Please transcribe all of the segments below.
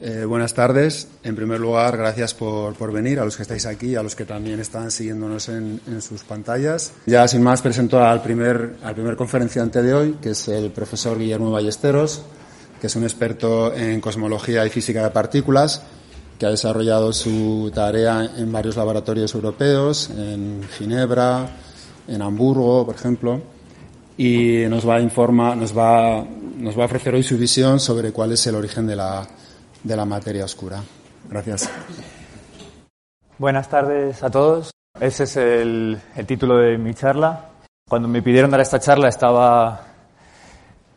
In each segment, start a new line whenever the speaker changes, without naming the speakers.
Eh, buenas tardes. En primer lugar, gracias por, por, venir, a los que estáis aquí, a los que también están siguiéndonos en, en, sus pantallas. Ya sin más presento al primer, al primer conferenciante de hoy, que es el profesor Guillermo Ballesteros, que es un experto en cosmología y física de partículas, que ha desarrollado su tarea en varios laboratorios europeos, en Ginebra, en Hamburgo, por ejemplo, y nos va a informar, nos va, nos va a ofrecer hoy su visión sobre cuál es el origen de la de la materia oscura. Gracias.
Buenas tardes a todos. Ese es el, título de mi charla. Cuando me pidieron dar esta charla estaba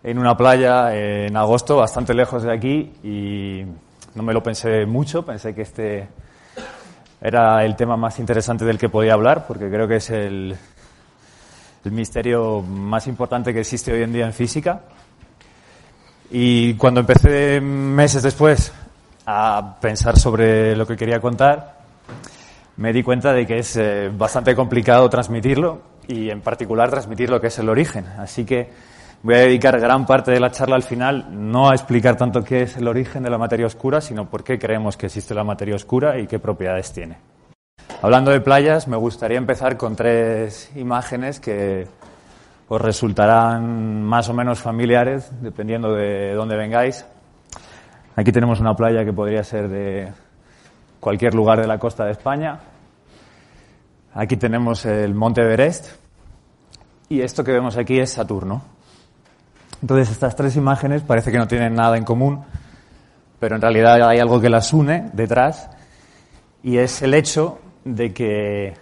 en una playa en agosto, bastante lejos de aquí, y no me lo pensé mucho. Pensé que este era el tema más interesante del que podía hablar, porque creo que es el misterio más importante que existe hoy en día en física. Y cuando empecé meses después a pensar sobre lo que quería contar, me di cuenta de que es eh, bastante complicado transmitirlo y en particular transmitir lo que es el origen. Así que voy a dedicar gran parte de la charla al final no a explicar tanto qué es el origen de la materia oscura, sino por qué creemos que existe la materia oscura y qué propiedades tiene. Hablando de playas, me gustaría empezar con tres imágenes que os resultarán más o menos familiares, dependiendo de dónde vengáis. Aquí tenemos una playa que podría ser de cualquier lugar de la costa de España. Aquí tenemos el Monte Everest. Y esto que vemos aquí es Saturno. Entonces, estas tres imágenes parece que no tienen nada en común, pero en realidad hay algo que las une detrás, y es el hecho de que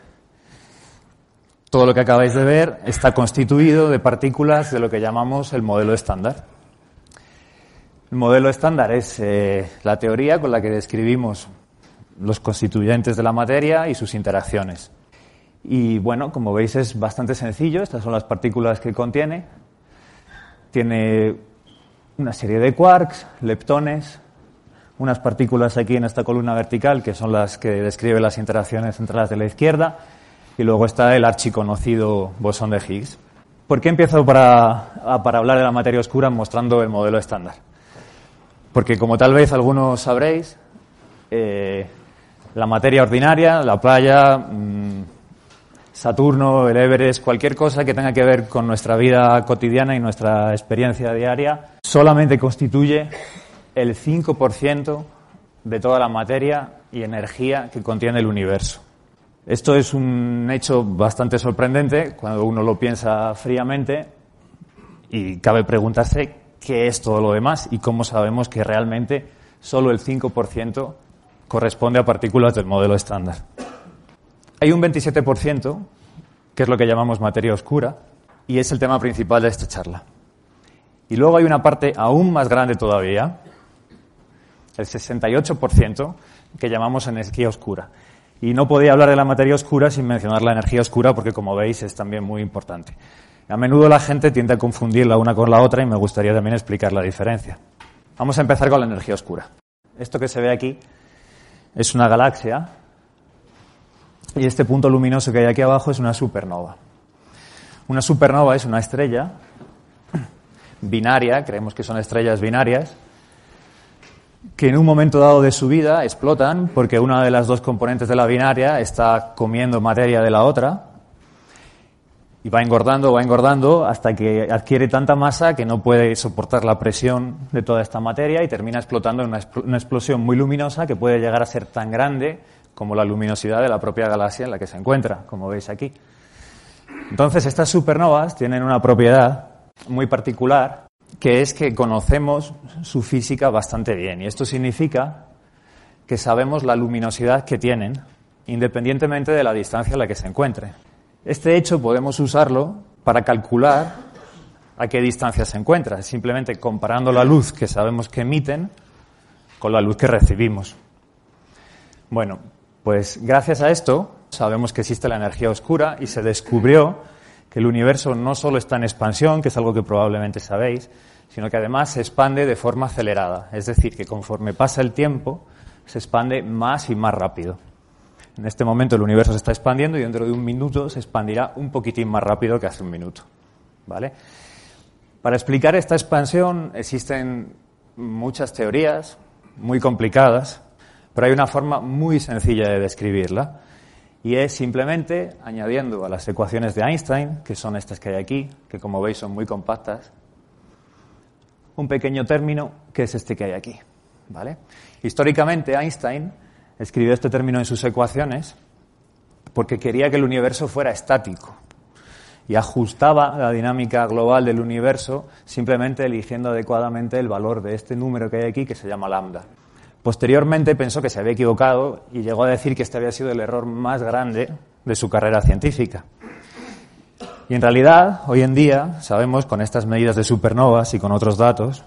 todo lo que acabáis de ver está constituido de partículas de lo que llamamos el modelo estándar. El modelo estándar es eh, la teoría con la que describimos los constituyentes de la materia y sus interacciones. Y bueno, como veis es bastante sencillo, estas son las partículas que contiene. Tiene una serie de quarks, leptones, unas partículas aquí en esta columna vertical que son las que describen las interacciones entre las de la izquierda y luego está el archiconocido bosón de Higgs. ¿Por qué empiezo para, hablar de la materia oscura mostrando el modelo estándar? Porque como tal vez algunos sabréis, eh, la materia ordinaria, la playa, mmm, Saturno, el Everest, cualquier cosa que tenga que ver con nuestra vida cotidiana y nuestra experiencia diaria, solamente constituye el 5% de toda la materia y energía que contiene el universo. Esto es un hecho bastante sorprendente cuando uno lo piensa fríamente y cabe preguntarse qué es todo lo demás y cómo sabemos que realmente solo el 5% corresponde a partículas del modelo estándar. Hay un 27% que es lo que llamamos materia oscura y es el tema principal de esta charla. Y luego hay una parte aún más grande todavía, el 68%, que llamamos energía oscura. Y no podía hablar de la materia oscura sin mencionar la energía oscura porque, como veis, es también muy importante. A menudo la gente tiende a confundir la una con la otra y me gustaría también explicar la diferencia. Vamos a empezar con la energía oscura. Esto que se ve aquí es una galaxia y este punto luminoso que hay aquí abajo es una supernova. Una supernova es una estrella binaria, creemos que son estrellas binarias, que en un momento dado de su vida explotan porque una de las dos componentes de la binaria está comiendo materia de la otra y va engordando, va engordando hasta que adquiere tanta masa que no puede soportar la presión de toda esta materia y termina explotando en una, una explosión muy luminosa que puede llegar a ser tan grande como la luminosidad de la propia galaxia en la que se encuentra, como veis aquí. Entonces, estas supernovas tienen una propiedad muy particular que es que conocemos su física bastante bien. Y esto significa que sabemos la luminosidad que tienen, independientemente de la distancia a la que se encuentre. Este hecho podemos usarlo para calcular a qué distancia se encuentra, simplemente comparando la luz que sabemos que emiten con la luz que recibimos. Bueno, pues gracias a esto sabemos que existe la energía oscura y se descubrió el universo no solo está en expansión, que es algo que probablemente sabéis, sino que además se expande de forma acelerada. Es decir, que conforme pasa el tiempo, se expande más y más rápido. En este momento el universo se está expandiendo y dentro de un minuto se expandirá un poquitín más rápido que hace un minuto. ¿Vale? Para explicar esta expansión existen muchas teorías. muy complicadas, pero hay una forma muy sencilla de describirla y es simplemente añadiendo a las ecuaciones de Einstein, que son estas que hay aquí, que como veis son muy compactas, un pequeño término que es este que hay aquí. ¿vale? Históricamente Einstein escribió este término en sus ecuaciones porque quería que el universo fuera estático y ajustaba la dinámica global del universo simplemente eligiendo adecuadamente el valor de este número que hay aquí que se llama lambda. Posteriormente pensó que se había equivocado y llegó a decir que este había sido el error más grande de su carrera científica. Y en realidad, hoy en día, sabemos con estas medidas de supernovas y con otros datos,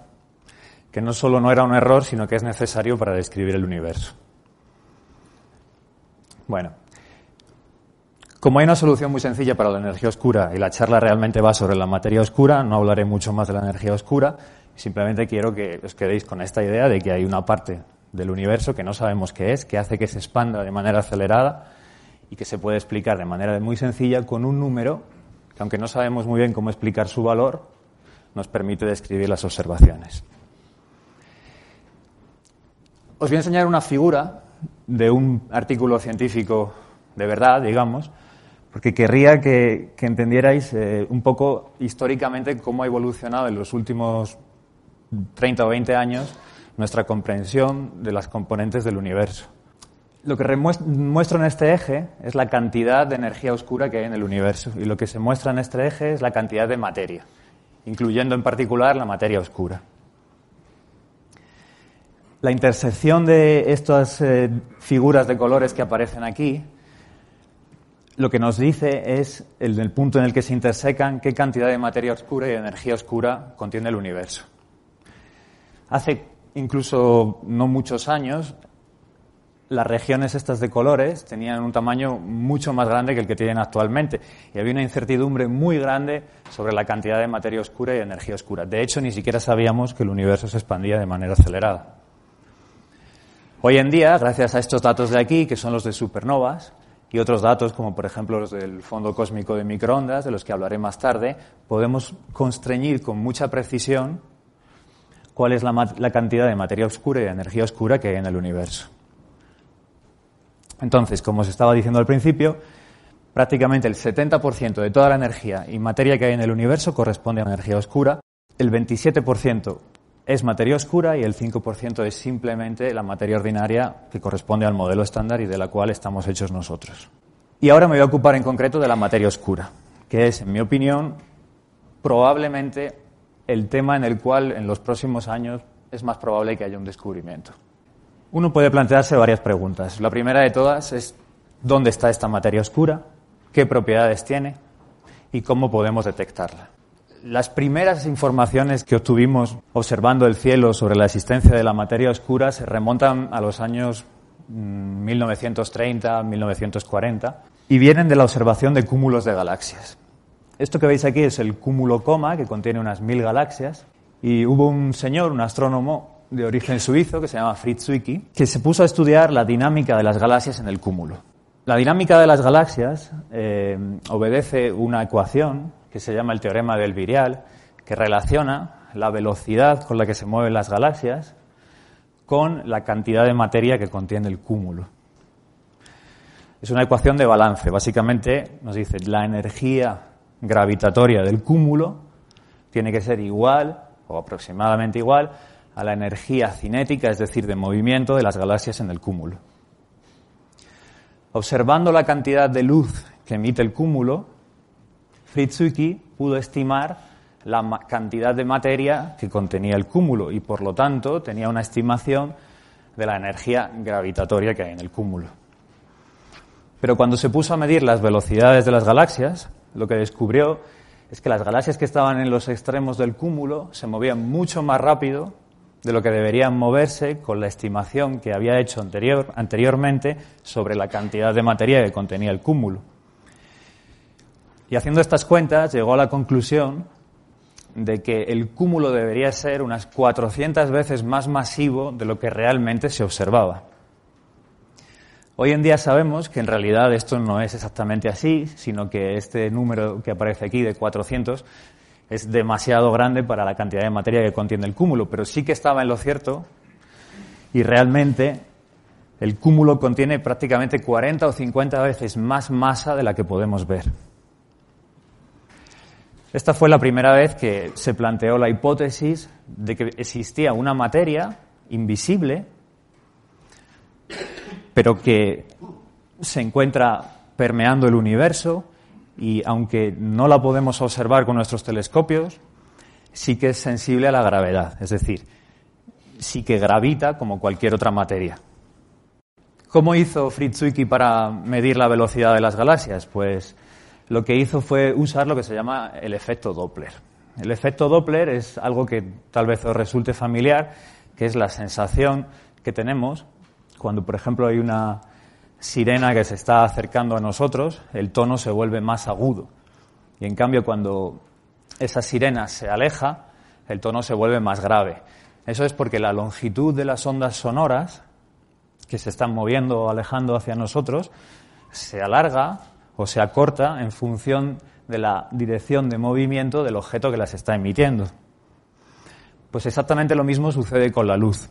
que no solo no era un error, sino que es necesario para describir el universo. Bueno, como hay una solución muy sencilla para la energía oscura y la charla realmente va sobre la materia oscura, no hablaré mucho más de la energía oscura, simplemente quiero que os quedéis con esta idea de que hay una parte del universo que no sabemos qué es, que hace que se expanda de manera acelerada y que se puede explicar de manera muy sencilla con un número que, aunque no sabemos muy bien cómo explicar su valor, nos permite describir las observaciones. Os voy a enseñar una figura de un artículo científico de verdad, digamos, porque querría que, entendierais eh, un poco históricamente cómo ha evolucionado en los últimos 30 o 20 años nuestra comprensión de las componentes del universo. Lo que muestro en este eje es la cantidad de energía oscura que hay en el universo y lo que se muestra en este eje es la cantidad de materia, incluyendo en particular la materia oscura. La intersección de estas eh, figuras de colores que aparecen aquí lo que nos dice es, el punto en el que se intersecan, qué cantidad de materia oscura y de energía oscura contiene el universo. Hace incluso no muchos años, las regiones estas de colores tenían un tamaño mucho más grande que el que tienen actualmente y había una incertidumbre muy grande sobre la cantidad de materia oscura y energía oscura. De hecho, ni siquiera sabíamos que el universo se expandía de manera acelerada. Hoy en día, gracias a estos datos de aquí, que son los de supernovas, y otros datos, como por ejemplo los del fondo cósmico de microondas, de los que hablaré más tarde, podemos constreñir con mucha precisión cuál es la, cantidad de materia oscura y de energía oscura que hay en el universo. Entonces, como os estaba diciendo al principio, prácticamente el 70% de toda la energía y materia que hay en el universo corresponde a energía oscura, el 27% es materia oscura y el 5% es simplemente la materia ordinaria que corresponde al modelo estándar y de la cual estamos hechos nosotros. Y ahora me voy a ocupar en concreto de la materia oscura, que es, en mi opinión, probablemente el tema en el cual en los próximos años es más probable que haya un descubrimiento. Uno puede plantearse varias preguntas. La primera de todas es ¿dónde está esta materia oscura? ¿Qué propiedades tiene? ¿Y cómo podemos detectarla? Las primeras informaciones que obtuvimos observando el cielo sobre la existencia de la materia oscura se remontan a los años 1930, mm, 1940 y vienen de la observación de cúmulos de galaxias. Esto que veis aquí es el cúmulo Coma, que contiene unas mil galaxias, y hubo un señor, un astrónomo de origen suizo, que se llama Fritz Zwicky, que se puso a estudiar la dinámica de las galaxias en el cúmulo. La dinámica de las galaxias eh, obedece una ecuación que se llama el teorema del virial, que relaciona la velocidad con la que se mueven las galaxias con la cantidad de materia que contiene el cúmulo. Es una ecuación de balance. Básicamente nos dice la energía gravitatoria del cúmulo tiene que ser igual o aproximadamente igual a la energía cinética, es decir, de movimiento de las galaxias en el cúmulo. Observando la cantidad de luz que emite el cúmulo, Fritzuki pudo estimar la cantidad de materia que contenía el cúmulo y, por lo tanto, tenía una estimación de la energía gravitatoria que hay en el cúmulo. Pero cuando se puso a medir las velocidades de las galaxias, lo que descubrió es que las galaxias que estaban en los extremos del cúmulo se movían mucho más rápido de lo que deberían moverse con la estimación que había hecho anterior, anteriormente sobre la cantidad de materia que contenía el cúmulo. Y haciendo estas cuentas llegó a la conclusión de que el cúmulo debería ser unas 400 veces más masivo de lo que realmente se observaba. Hoy en día sabemos que en realidad esto no es exactamente así, sino que este número que aparece aquí de 400 es demasiado grande para la cantidad de materia que contiene el cúmulo, pero sí que estaba en lo cierto Y realmente el cúmulo contiene prácticamente 40 o 50 veces más masa de la que podemos ver. Esta fue la primera vez que se planteó la hipótesis de que existía una materia invisible, pero que se encuentra permeando el universo y aunque no la podemos observar con nuestros telescopios, sí que es sensible a la gravedad, es decir, sí que gravita como cualquier otra materia. ¿Cómo hizo Fritz Zwicky para medir la velocidad de las galaxias? Pues lo que hizo fue usar lo que se llama el efecto Doppler. El efecto Doppler es algo que tal vez os resulte familiar, que es la sensación que tenemos cuando, por ejemplo, hay una sirena que se está acercando a nosotros, el tono se vuelve más agudo. Y en cambio, cuando esa sirena se aleja, el tono se vuelve más grave. Eso es porque la longitud de las ondas sonoras que se están moviendo o alejando hacia nosotros se alarga o se acorta en función de la dirección de movimiento del objeto que las está emitiendo. Pues exactamente lo mismo sucede con la luz.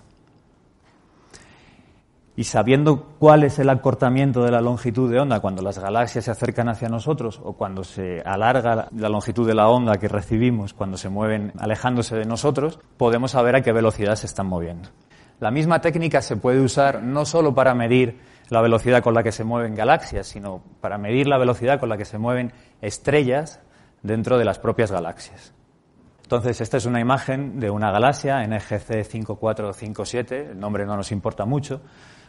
Y sabiendo cuál es el acortamiento de la longitud de onda cuando las galaxias se acercan hacia nosotros o cuando se alarga la longitud de la onda que recibimos cuando se mueven alejándose de nosotros, podemos saber a qué velocidad se están moviendo. La misma técnica se puede usar no solo para medir la velocidad con la que se mueven galaxias, sino para medir la velocidad con la que se mueven estrellas dentro de las propias galaxias. Entonces, esta es una imagen de una galaxia, NGC 5457, el nombre no nos importa mucho.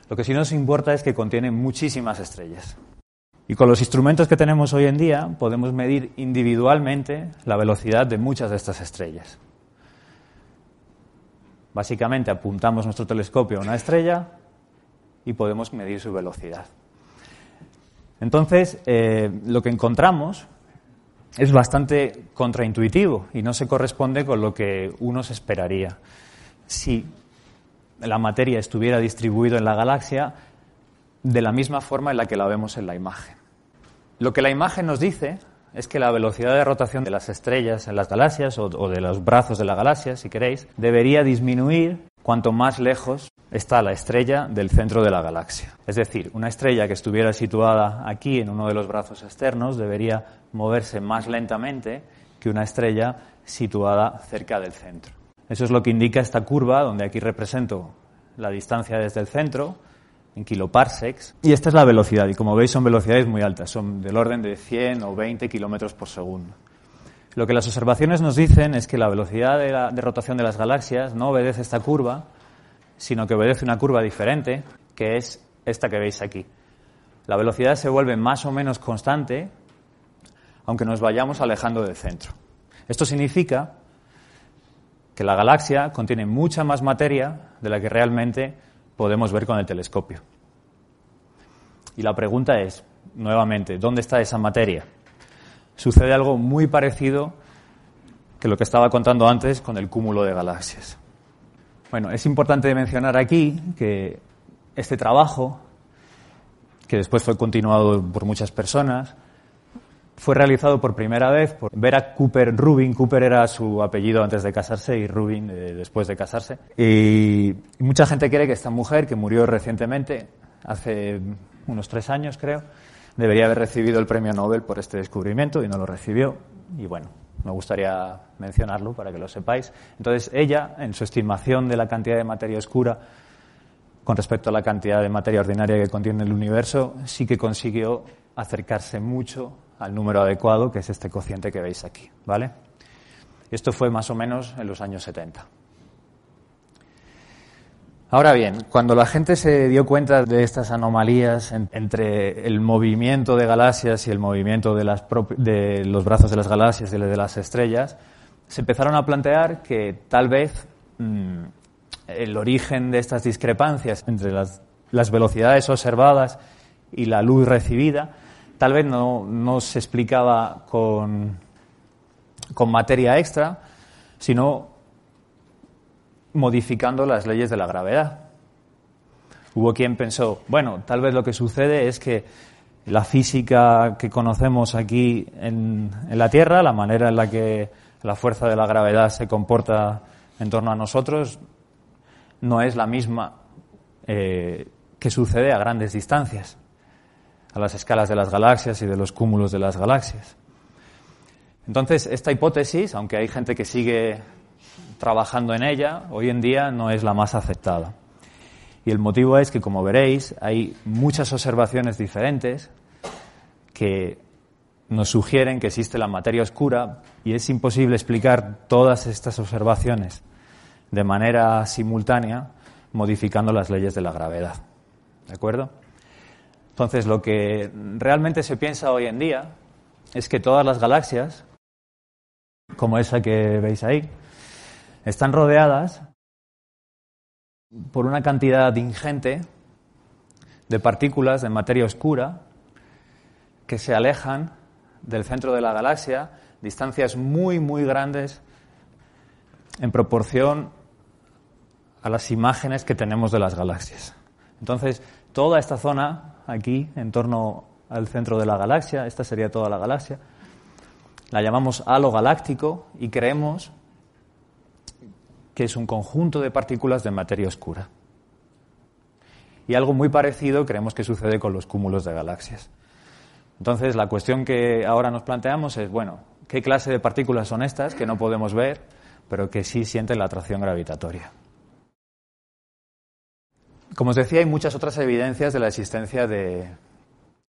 Lo que sí nos importa es que contiene muchísimas estrellas. Y con los instrumentos que tenemos hoy en día podemos medir individualmente la velocidad de muchas de estas estrellas. Básicamente apuntamos nuestro telescopio a una estrella y podemos medir su velocidad. Entonces, eh, lo que encontramos es bastante contraintuitivo y no se corresponde con lo que uno se esperaría. Si la materia estuviera distribuida en la galaxia de la misma forma en la que la vemos en la imagen. Lo que la imagen nos dice es que la velocidad de rotación de las estrellas en las galaxias o, de los brazos de la galaxia, si queréis, debería disminuir cuanto más lejos está la estrella del centro de la galaxia. Es decir, una estrella que estuviera situada aquí en uno de los brazos externos debería moverse más lentamente que una estrella situada cerca del centro. Eso es lo que indica esta curva, donde aquí represento la distancia desde el centro, en kiloparsecs. Y esta es la velocidad, y como veis son velocidades muy altas, son del orden de 100 o 20 kilómetros por segundo. Lo que las observaciones nos dicen es que la velocidad de, rotación de las galaxias no obedece esta curva, sino que obedece una curva diferente, que es esta que veis aquí. La velocidad se vuelve más o menos constante, aunque nos vayamos alejando del centro. Esto significa que la galaxia contiene mucha más materia de la que realmente podemos ver con el telescopio. Y la pregunta es, nuevamente, ¿dónde está esa materia? Sucede algo muy parecido que lo que estaba contando antes con el cúmulo de galaxias. Bueno, es importante mencionar aquí que este trabajo, que después fue continuado por muchas personas, fue realizado por primera vez por Vera Cooper Rubin. Cooper era su apellido antes de casarse y Rubin eh, después de casarse. Y, mucha gente cree que esta mujer, que murió recientemente, hace unos tres años creo, debería haber recibido el premio Nobel por este descubrimiento y no lo recibió. Y bueno, me gustaría mencionarlo para que lo sepáis. Entonces, ella, en su estimación de la cantidad de materia oscura con respecto a la cantidad de materia ordinaria que contiene el universo, sí que consiguió acercarse mucho al número adecuado, que es este cociente que veis aquí, ¿vale? Esto fue más o menos en los años 70. Ahora bien, cuando la gente se dio cuenta de estas anomalías entre el movimiento de galaxias y el movimiento de, los brazos de las galaxias y de las estrellas, se empezaron a plantear que tal vez mm, el origen de estas discrepancias entre las velocidades observadas y la luz recibida tal vez no, se explicaba con, materia extra, sino modificando las leyes de la gravedad. Hubo quien pensó, bueno, tal vez lo que sucede es que la física que conocemos aquí en, en, la Tierra, la manera en la que la fuerza de la gravedad se comporta en torno a nosotros, no es la misma eh, que sucede a grandes distancias, las escalas de las galaxias y de los cúmulos de las galaxias. Entonces, esta hipótesis, aunque hay gente que sigue trabajando en ella, hoy en día no es la más aceptada. Y el motivo es que, como veréis, hay muchas observaciones diferentes que nos sugieren que existe la materia oscura y es imposible explicar todas estas observaciones de manera simultánea modificando las leyes de la gravedad. ¿De acuerdo? Entonces, lo que realmente se piensa hoy en día es que todas las galaxias, como esa que veis ahí, están rodeadas por una cantidad ingente de partículas de materia oscura que se alejan del centro de la galaxia, distancias muy, muy grandes en proporción a las imágenes que tenemos de las galaxias. Entonces, toda esta zona aquí, en torno al centro de la galaxia, esta sería toda la galaxia, la llamamos halo galáctico y creemos que es un conjunto de partículas de materia oscura. Y algo muy parecido creemos que sucede con los cúmulos de galaxias. Entonces, la cuestión que ahora nos planteamos es, bueno, ¿qué clase de partículas son estas que no podemos ver, pero que sí sienten la atracción gravitatoria? Como os decía, hay muchas otras evidencias de la existencia de,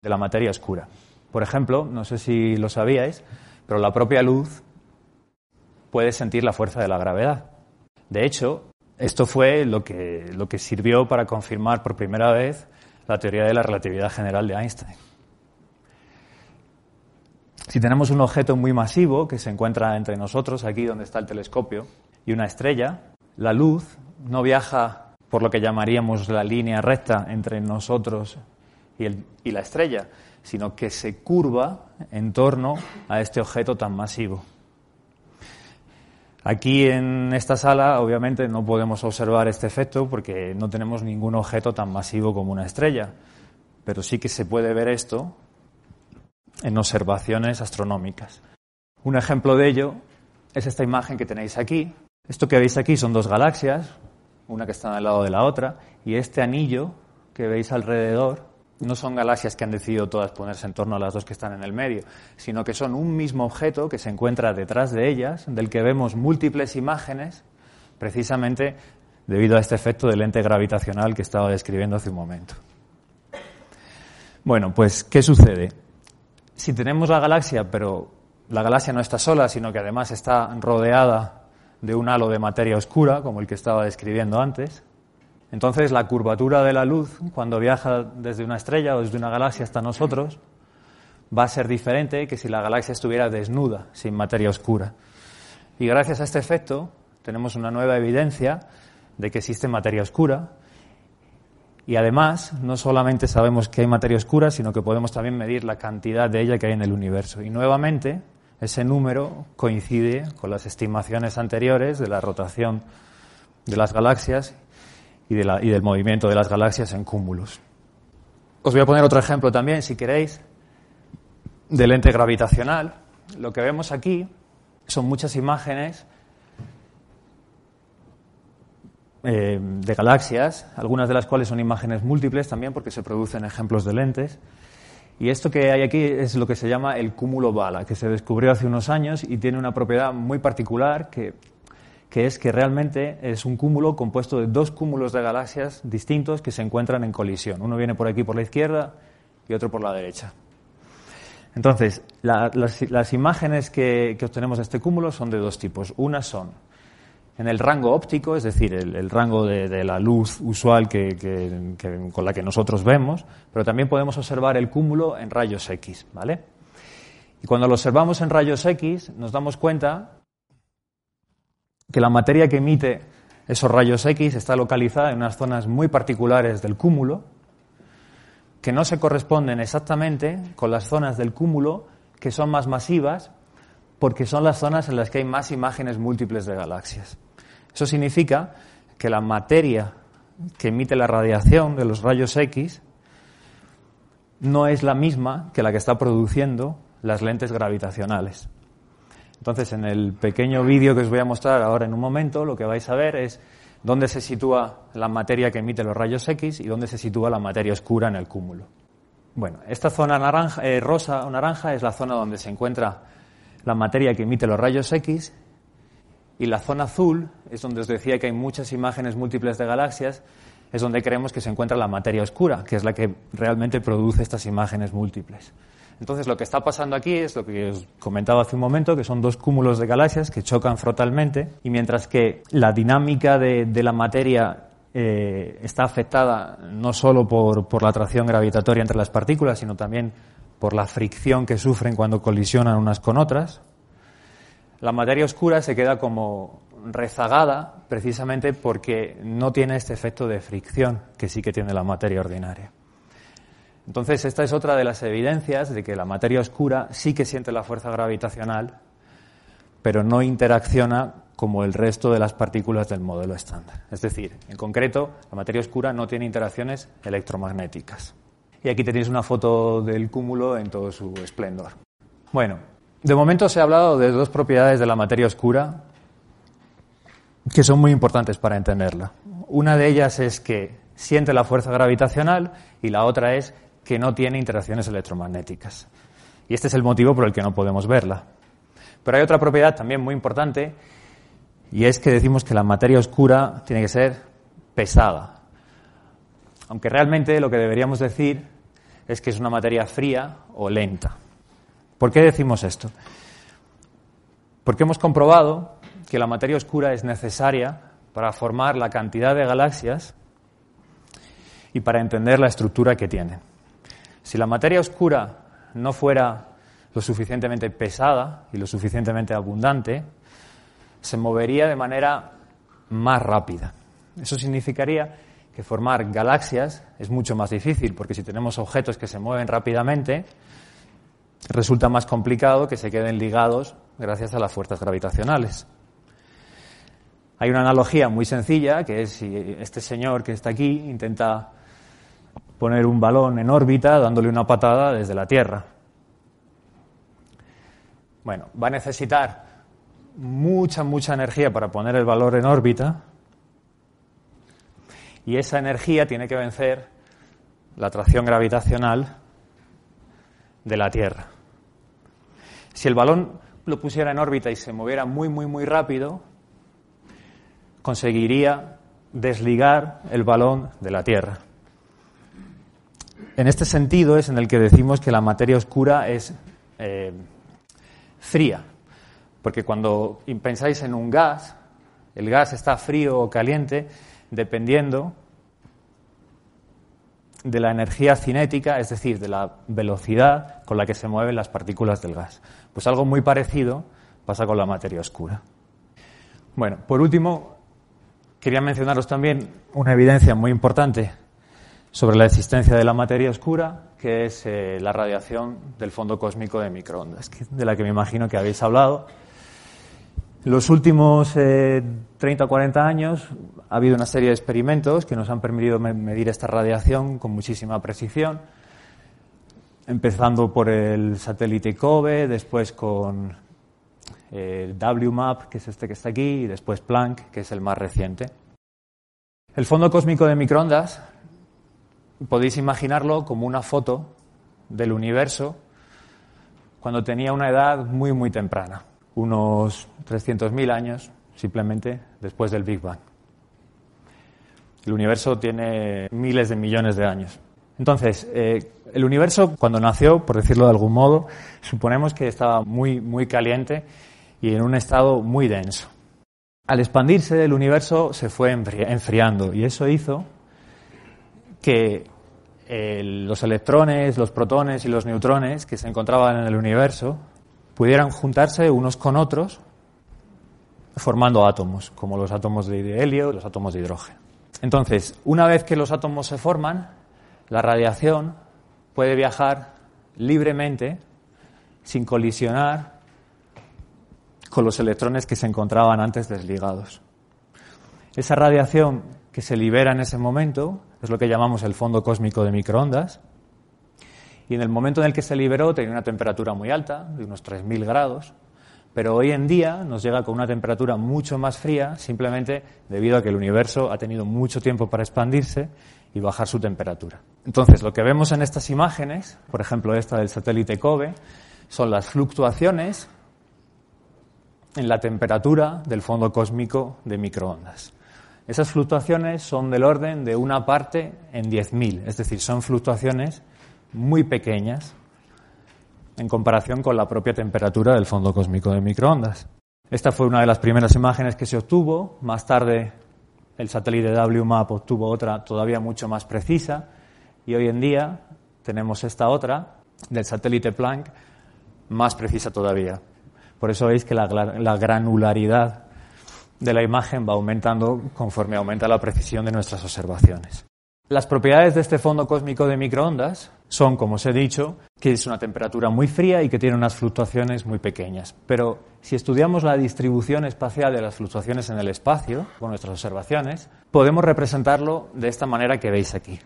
la materia oscura. Por ejemplo, no sé si lo sabíais, pero la propia luz puede sentir la fuerza de la gravedad. De hecho, esto fue lo que, lo que sirvió para confirmar por primera vez la teoría de la relatividad general de Einstein. Si tenemos un objeto muy masivo que se encuentra entre nosotros, aquí donde está el telescopio, y una estrella, la luz no viaja por lo que llamaríamos la línea recta entre nosotros y, y la estrella, sino que se curva en torno a este objeto tan masivo. Aquí en esta sala, obviamente, no podemos observar este efecto porque no tenemos ningún objeto tan masivo como una estrella, pero sí que se puede ver esto en observaciones astronómicas. Un ejemplo de ello es esta imagen que tenéis aquí. Esto que veis aquí son dos galaxias, una que está al lado de la otra, y este anillo que veis alrededor no son galaxias que han decidido todas ponerse en torno a las dos que están en el medio, sino que son un mismo objeto que se encuentra detrás de ellas, del que vemos múltiples imágenes, precisamente debido a este efecto de lente gravitacional que estaba describiendo hace un momento. Bueno, pues, ¿qué sucede? Si tenemos la galaxia, pero la galaxia no está sola, sino que además está rodeada de un halo de materia oscura, como el que estaba describiendo antes, entonces, la curvatura de la luz, cuando viaja desde una estrella o desde una galaxia hasta nosotros, va a ser diferente que si la galaxia estuviera desnuda, sin materia oscura. Y gracias a este efecto, tenemos una nueva evidencia de que existe materia oscura. Y además, no solamente sabemos que hay materia oscura, sino que podemos también medir la cantidad de ella que hay en el universo. Y nuevamente, ese número coincide con las estimaciones anteriores de la rotación de las galaxias y, del movimiento de las galaxias en cúmulos. Os voy a poner otro ejemplo también, si queréis, de lente gravitacional. Lo que vemos aquí son muchas imágenes eh, de galaxias, algunas de las cuales son imágenes múltiples también porque se producen ejemplos de lentes. Y esto que hay aquí es lo que se llama el cúmulo bala, que se descubrió hace unos años y tiene una propiedad muy particular que que es que realmente es un cúmulo compuesto de dos cúmulos de galaxias distintos que se encuentran en colisión. Uno viene por aquí por la izquierda y otro por la derecha. Entonces, las, imágenes que, obtenemos de este cúmulo son de dos tipos. Unas son en el rango óptico, es decir, el, rango de, la luz usual con la que nosotros vemos, pero también podemos observar el cúmulo en rayos X, ¿vale? Y cuando lo observamos en rayos X, nos damos cuenta que la materia que emite esos rayos X está localizada en unas zonas muy particulares del cúmulo, que no se corresponden exactamente con las zonas del cúmulo que son más masivas, porque son las zonas en las que hay más imágenes múltiples de galaxias. Eso significa que la materia que emite la radiación de los rayos X no es la misma que la que está produciendo las lentes gravitacionales. Entonces, en el pequeño vídeo que os voy a mostrar ahora en un momento, lo que vais a ver es dónde se sitúa la materia que emite los rayos X y dónde se sitúa la materia oscura en el cúmulo. Bueno, esta zona eh, rosa o naranja es la zona donde se encuentra la materia que emite los rayos X y la zona azul es donde os decía que hay muchas imágenes múltiples de galaxias, es donde creemos que se encuentra la materia oscura, que es la que realmente produce estas imágenes múltiples. Entonces, lo que está pasando aquí es lo que os comentaba hace un momento, que son dos cúmulos de galaxias que chocan frontalmente, y mientras que la dinámica de, la materia eh, está afectada no solo por, por la atracción gravitatoria entre las partículas, sino también por la fricción que sufren cuando colisionan unas con otras, la materia oscura se queda como rezagada precisamente porque no tiene este efecto de fricción que sí que tiene la materia ordinaria. Entonces, esta es otra de las evidencias de que la materia oscura sí que siente la fuerza gravitacional, pero no interacciona como el resto de las partículas del modelo estándar. Es decir, en concreto, la materia oscura no tiene interacciones electromagnéticas. Y aquí tenéis una foto del cúmulo en todo su esplendor. Bueno, de momento se ha hablado de dos propiedades de la materia oscura que son muy importantes para entenderla. Una de ellas es que siente la fuerza gravitacional y la otra es que no tiene interacciones electromagnéticas. Y este es el motivo por el que no podemos verla. Pero hay otra propiedad también muy importante y es que decimos que la materia oscura tiene que ser pesada. Aunque realmente lo que deberíamos decir es que es una materia fría o lenta. ¿Por qué decimos esto? Porque hemos comprobado que la materia oscura es necesaria para formar la cantidad de galaxias y para entender la estructura que tiene. Si la materia oscura no fuera lo suficientemente pesada y lo suficientemente abundante, se movería de manera más rápida. Eso significaría que formar galaxias es mucho más difícil, porque si tenemos objetos que se mueven rápidamente, resulta más complicado que se queden ligados gracias a las fuerzas gravitacionales. Hay una analogía muy sencilla, que es si este señor que está aquí intenta poner un balón en órbita dándole una patada desde la Tierra. Bueno, va a necesitar mucha, mucha energía para poner el balón en órbita y esa energía tiene que vencer la atracción gravitacional de la Tierra. Si el balón lo pusiera en órbita y se moviera muy, muy, muy rápido, conseguiría desligar el balón de la Tierra. En este sentido es en el que decimos que la materia oscura es eh, fría, porque cuando pensáis en un gas, el gas está frío o caliente dependiendo de la energía cinética, es decir, de la velocidad con la que se mueven las partículas del gas. Pues algo muy parecido pasa con la materia oscura. Bueno, por último, quería mencionaros también una evidencia muy importante sobre la existencia de la materia oscura, que es eh, la radiación del fondo cósmico de microondas, de la que me imagino que habéis hablado. Los últimos 30 o 40 años ha habido una serie de experimentos que nos han permitido medir esta radiación con muchísima precisión, empezando por el satélite COBE, después con el WMAP, que es este que está aquí, y después Planck, que es el más reciente. El fondo cósmico de microondas podéis imaginarlo como una foto del universo cuando tenía una edad muy, muy temprana, unos 300.000 años simplemente después del Big Bang. El universo tiene miles de millones de años. Entonces, eh, el universo cuando nació, por decirlo de algún modo, suponemos que estaba muy, muy caliente y en un estado muy denso. Al expandirse el universo se fue enfriando y eso hizo que eh, los electrones, los protones y los neutrones que se encontraban en el universo pudieran juntarse unos con otros formando átomos, como los átomos de helio y los átomos de hidrógeno. Entonces, una vez que los átomos se forman, la radiación puede viajar libremente sin colisionar con los electrones que se encontraban antes desligados. Esa radiación que se libera en ese momento es lo que llamamos el fondo cósmico de microondas. Y en el momento en el que se liberó tenía una temperatura muy alta, de unos 3.000 grados, pero hoy en día nos llega con una temperatura mucho más fría simplemente debido a que el universo ha tenido mucho tiempo para expandirse y bajar su temperatura. Entonces, lo que vemos en estas imágenes, por ejemplo esta del satélite COBE, son las fluctuaciones en la temperatura del fondo cósmico de microondas. Esas fluctuaciones son del orden de una parte en 10.000, es decir, son fluctuaciones muy pequeñas en comparación con la propia temperatura del fondo cósmico de microondas. Esta fue una de las primeras imágenes que se obtuvo. Más tarde, el satélite WMAP obtuvo otra todavía mucho más precisa. Y hoy en día tenemos esta otra del satélite Planck más precisa todavía. Por eso veis que la, la granularidad de la imagen va aumentando conforme aumenta la precisión de nuestras observaciones. Las propiedades de este fondo cósmico de microondas son, como os he dicho, que es una temperatura muy fría y que tiene unas fluctuaciones muy pequeñas. Pero si estudiamos la distribución espacial de las fluctuaciones en el espacio con nuestras observaciones, podemos representarlo de esta manera que veis aquí.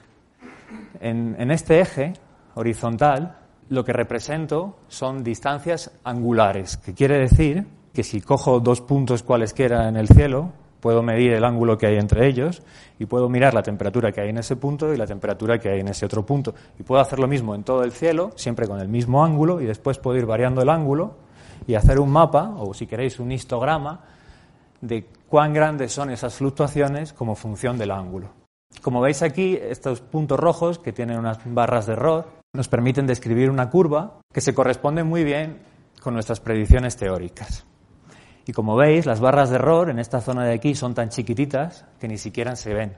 En, en este eje horizontal, lo que represento son distancias angulares, que quiere decir que si cojo dos puntos cualesquiera en el cielo, puedo medir el ángulo que hay entre ellos y puedo mirar la temperatura que hay en ese punto y la temperatura que hay en ese otro punto. Y puedo hacer lo mismo en todo el cielo, siempre con el mismo ángulo, y después puedo ir variando el ángulo y hacer un mapa, o si queréis un histograma, de cuán grandes son esas fluctuaciones como función del ángulo. Como veis aquí, estos puntos rojos, que tienen unas barras de error, nos permiten describir una curva que se corresponde muy bien con nuestras predicciones teóricas. Y como veis, las barras de error en esta zona de aquí son tan chiquititas que ni siquiera se ven.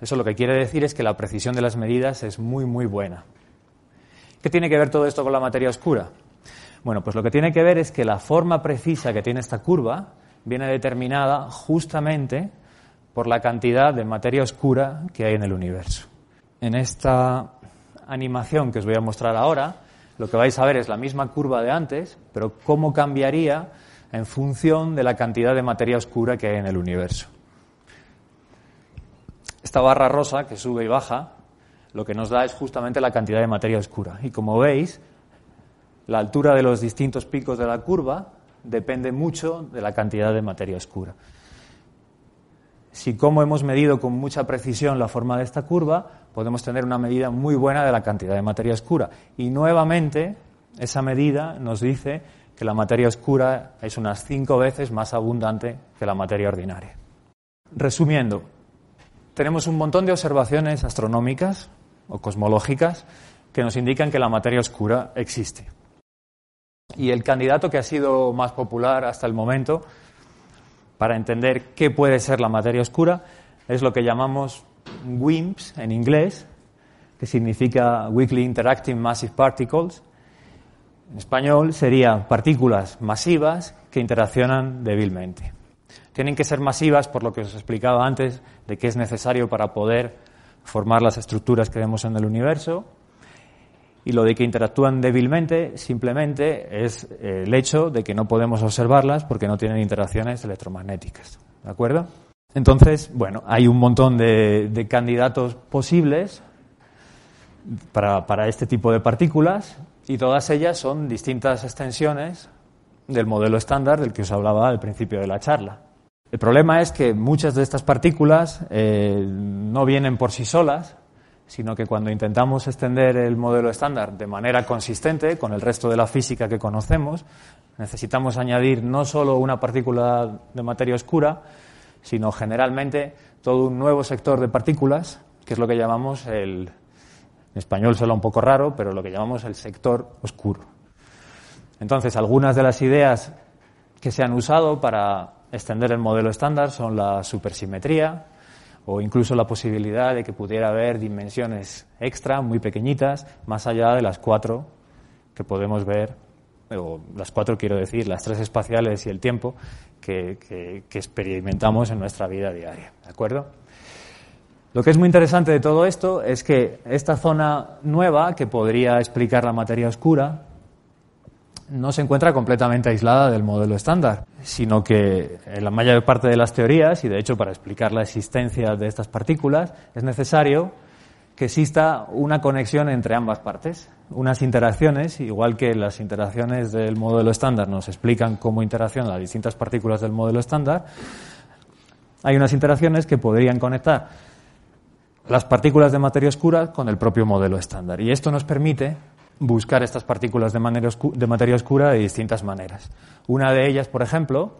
Eso lo que quiere decir es que la precisión de las medidas es muy, muy buena. ¿Qué tiene que ver todo esto con la materia oscura? Bueno, pues lo que tiene que ver es que la forma precisa que tiene esta curva viene determinada justamente por la cantidad de materia oscura que hay en el universo. En esta animación que os voy a mostrar ahora, lo que vais a ver es la misma curva de antes, pero cómo cambiaría en función de la cantidad de materia oscura que hay en el universo. Esta barra rosa que sube y baja lo que nos da es justamente la cantidad de materia oscura. Y como veis, la altura de los distintos picos de la curva depende mucho de la cantidad de materia oscura. Si como hemos medido con mucha precisión la forma de esta curva, podemos tener una medida muy buena de la cantidad de materia oscura. Y nuevamente, esa medida nos dice que la materia oscura es unas cinco veces más abundante que la materia ordinaria. Resumiendo, tenemos un montón de observaciones astronómicas o cosmológicas que nos indican que la materia oscura existe. Y el candidato que ha sido más popular hasta el momento para entender qué puede ser la materia oscura es lo que llamamos WIMPs en inglés, que significa Weakly Interacting Massive Particles, en español sería partículas masivas que interaccionan débilmente. Tienen que ser masivas por lo que os explicaba antes de que es necesario para poder formar las estructuras que vemos en el universo. Y lo de que interactúan débilmente simplemente es el hecho de que no podemos observarlas porque no tienen interacciones electromagnéticas. ¿De acuerdo? Entonces, bueno, hay un montón de, candidatos posibles para, para este tipo de partículas y todas ellas son distintas extensiones del modelo estándar del que os hablaba al principio de la charla. El problema es que muchas de estas partículas eh, no vienen por sí solas, sino que cuando intentamos extender el modelo estándar de manera consistente con el resto de la física que conocemos, necesitamos añadir no solo una partícula de materia oscura, sino generalmente todo un nuevo sector de partículas, que es lo que llamamos el en español suena un poco raro, pero lo que llamamos el sector oscuro. Entonces, algunas de las ideas que se han usado para extender el modelo estándar son la supersimetría o incluso la posibilidad de que pudiera haber dimensiones extra, muy pequeñitas, más allá de las cuatro que podemos ver, o las cuatro quiero decir, las tres espaciales y el tiempo que, que experimentamos en nuestra vida diaria. ¿De acuerdo? Lo que es muy interesante de todo esto es que esta zona nueva, que podría explicar la materia oscura, no se encuentra completamente aislada del modelo estándar, sino que en la mayor parte de las teorías, y de hecho para explicar la existencia de estas partículas, es necesario que exista una conexión entre ambas partes, unas interacciones, igual que las interacciones del modelo estándar nos explican cómo interaccionan las distintas partículas del modelo estándar, hay unas interacciones que podrían conectar las partículas de materia oscura con el propio modelo estándar. Y esto nos permite buscar estas partículas de, materia oscura de distintas maneras. Una de ellas, por ejemplo,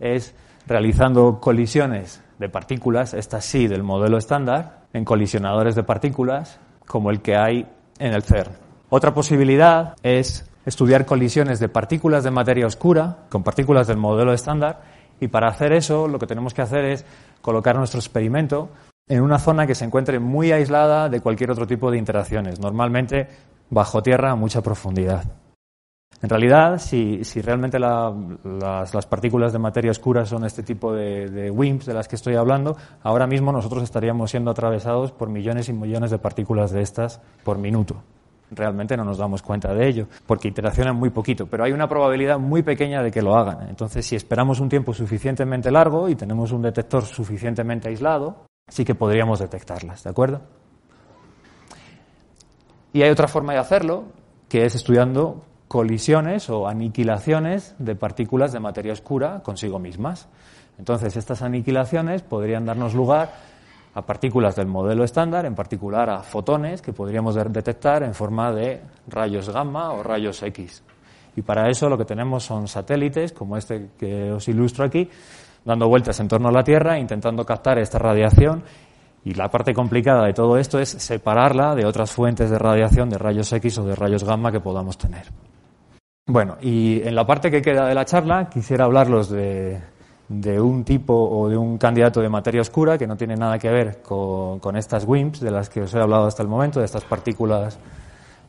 es realizando colisiones de partículas, estas sí del modelo estándar, en colisionadores de partículas como el que hay en el CERN. Otra posibilidad es estudiar colisiones de partículas de materia oscura con partículas del modelo estándar y para hacer eso lo que tenemos que hacer es colocar nuestro experimento en una zona que se encuentre muy aislada de cualquier otro tipo de interacciones, normalmente bajo tierra a mucha profundidad. En realidad, si, realmente las, partículas de materia oscura son este tipo de, WIMPs de las que estoy hablando, ahora mismo nosotros estaríamos siendo atravesados por millones y millones de partículas de estas por minuto. Realmente no nos damos cuenta de ello, porque interaccionan muy poquito, pero hay una probabilidad muy pequeña de que lo hagan. Entonces, si esperamos un tiempo suficientemente largo y tenemos un detector suficientemente aislado, sí que podríamos detectarlas, ¿de acuerdo? Y hay otra forma de hacerlo, que es estudiando colisiones o aniquilaciones de partículas de materia oscura consigo mismas. Entonces, estas aniquilaciones podrían darnos lugar a partículas del modelo estándar, en particular a fotones que podríamos detectar en forma de rayos gamma o rayos X. Y para eso lo que tenemos son satélites, como este que os ilustro aquí, dando vueltas en torno a la Tierra, intentando captar esta radiación. Y la parte complicada de todo esto es separarla de otras fuentes de radiación, de rayos X o de rayos gamma que podamos tener. Bueno, y en la parte que queda de la charla quisiera hablarlos de, un tipo o de un candidato de materia oscura que no tiene nada que ver con, estas WIMPs de las que os he hablado hasta el momento, de estas partículas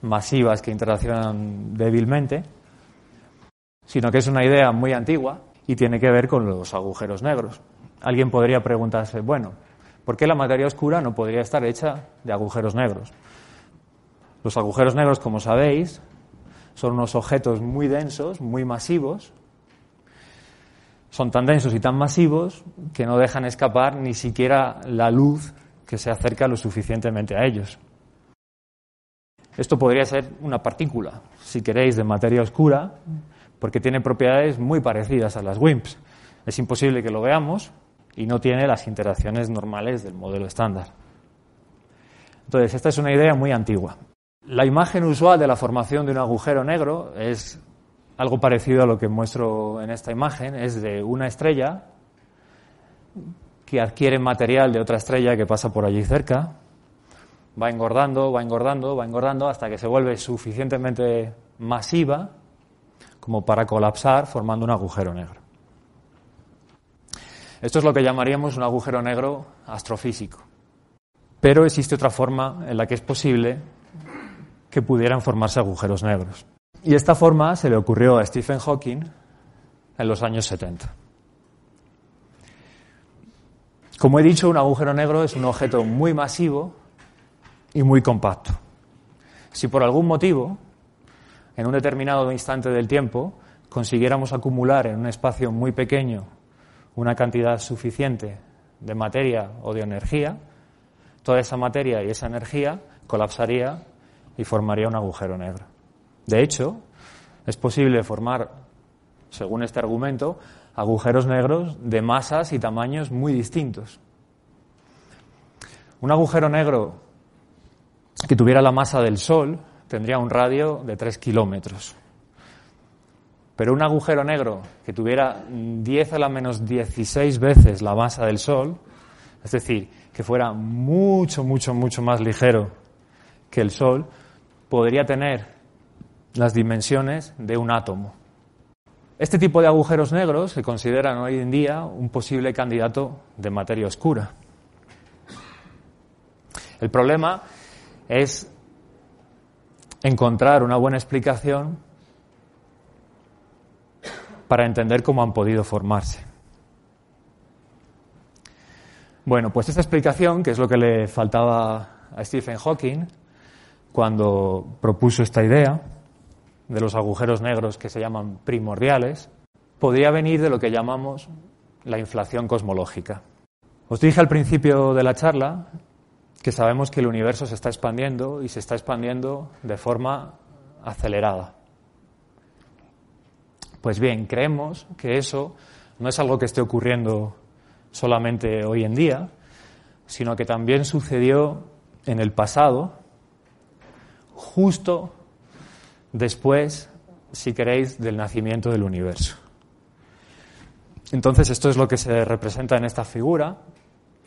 masivas que interaccionan débilmente, sino que es una idea muy antigua y tiene que ver con los agujeros negros. Alguien podría preguntarse, bueno, ¿por qué la materia oscura no podría estar hecha de agujeros negros? Los agujeros negros, como sabéis, son unos objetos muy densos, muy masivos. Son tan densos y tan masivos que no dejan escapar ni siquiera la luz que se acerca lo suficientemente a ellos. Esto podría ser una partícula, si queréis, de materia oscura, porque tiene propiedades muy parecidas a las WIMPs. Es imposible que lo veamos y no tiene las interacciones normales del modelo estándar. Entonces, esta es una idea muy antigua. La imagen usual de la formación de un agujero negro es algo parecido a lo que muestro en esta imagen, es de una estrella que adquiere material de otra estrella que pasa por allí cerca, va engordando, va engordando, va engordando hasta que se vuelve suficientemente masiva como para colapsar formando un agujero negro. Esto es lo que llamaríamos un agujero negro astrofísico. Pero existe otra forma en la que es posible que pudieran formarse agujeros negros. Y esta forma se le ocurrió a Stephen Hawking en los años 70. Como he dicho, un agujero negro es un objeto muy masivo y muy compacto. Si por algún motivo, en un determinado instante del tiempo, consiguiéramos acumular en un espacio muy pequeño una cantidad suficiente de materia o de energía, toda esa materia y esa energía colapsaría y formaría un agujero negro. De hecho, es posible formar, según este argumento, agujeros negros de masas y tamaños muy distintos. Un agujero negro que tuviera la masa del Sol tendría un radio de 3 kilómetros. Pero un agujero negro que tuviera 10 a la menos 16 veces la masa del Sol, es decir, que fuera mucho, mucho, mucho más ligero que el Sol, podría tener las dimensiones de un átomo. Este tipo de agujeros negros se consideran hoy en día un posible candidato de materia oscura. El problema es encontrar una buena explicación para entender cómo han podido formarse. Bueno, pues esta explicación, que es lo que le faltaba a Stephen Hawking, cuando propuso esta idea de los agujeros negros que se llaman primordiales, podría venir de lo que llamamos la inflación cosmológica. Os dije al principio de la charla que sabemos que el universo se está expandiendo y se está expandiendo de forma acelerada. Pues bien, creemos que eso no es algo que esté ocurriendo solamente hoy en día, sino que también sucedió en el pasado, justo después, si queréis, del nacimiento del universo. Entonces, esto es lo que se representa en esta figura.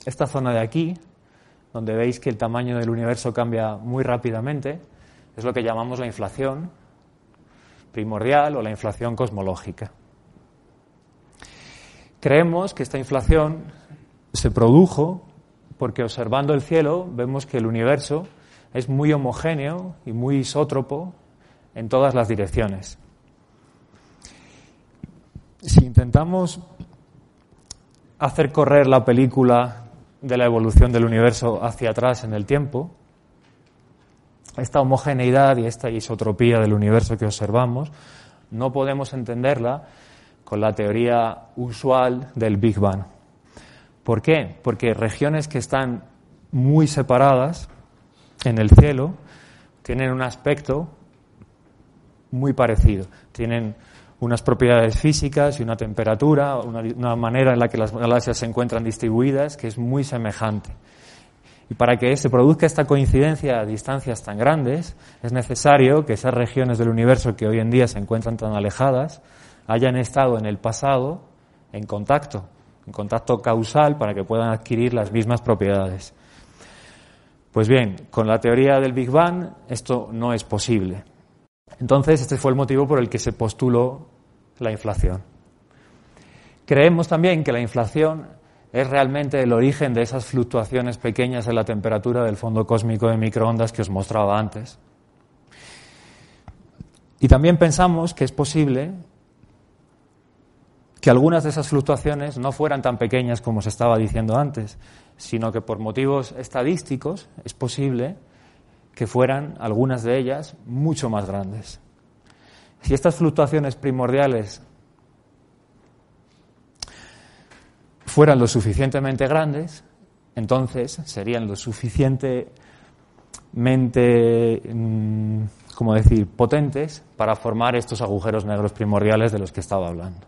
Esta zona de aquí, donde veis que el tamaño del universo cambia muy rápidamente, es lo que llamamos la inflación primordial o la inflación cosmológica. Creemos que esta inflación se produjo porque observando el cielo vemos que el universo es muy homogéneo y muy isótropo en todas las direcciones. Si intentamos hacer correr la película de la evolución del universo hacia atrás en el tiempo, esta homogeneidad y esta isotropía del universo que observamos, no podemos entenderla con la teoría usual del Big Bang. ¿Por qué? Porque regiones que están muy separadas en el cielo tienen un aspecto muy parecido. Tienen unas propiedades físicas y una temperatura, una, una, manera en la que las galaxias se encuentran distribuidas que es muy semejante. Y para que se produzca esta coincidencia a distancias tan grandes, es necesario que esas regiones del universo que hoy en día se encuentran tan alejadas hayan estado en el pasado en contacto, en contacto causal para que puedan adquirir las mismas propiedades. Pues bien, con la teoría del Big Bang esto no es posible. Entonces, este fue el motivo por el que se postuló la inflación. Creemos también que la inflación es realmente el origen de esas fluctuaciones pequeñas en la temperatura del fondo cósmico de microondas que os mostraba antes. Y también pensamos que es posible que algunas de esas fluctuaciones no fueran tan pequeñas como se estaba diciendo antes, sino que por motivos estadísticos es posible que fueran algunas de ellas mucho más grandes. Si estas fluctuaciones primordiales fueran lo suficientemente grandes, entonces serían lo suficientemente, mm, como decir, potentes para formar estos agujeros negros primordiales de los que estaba hablando.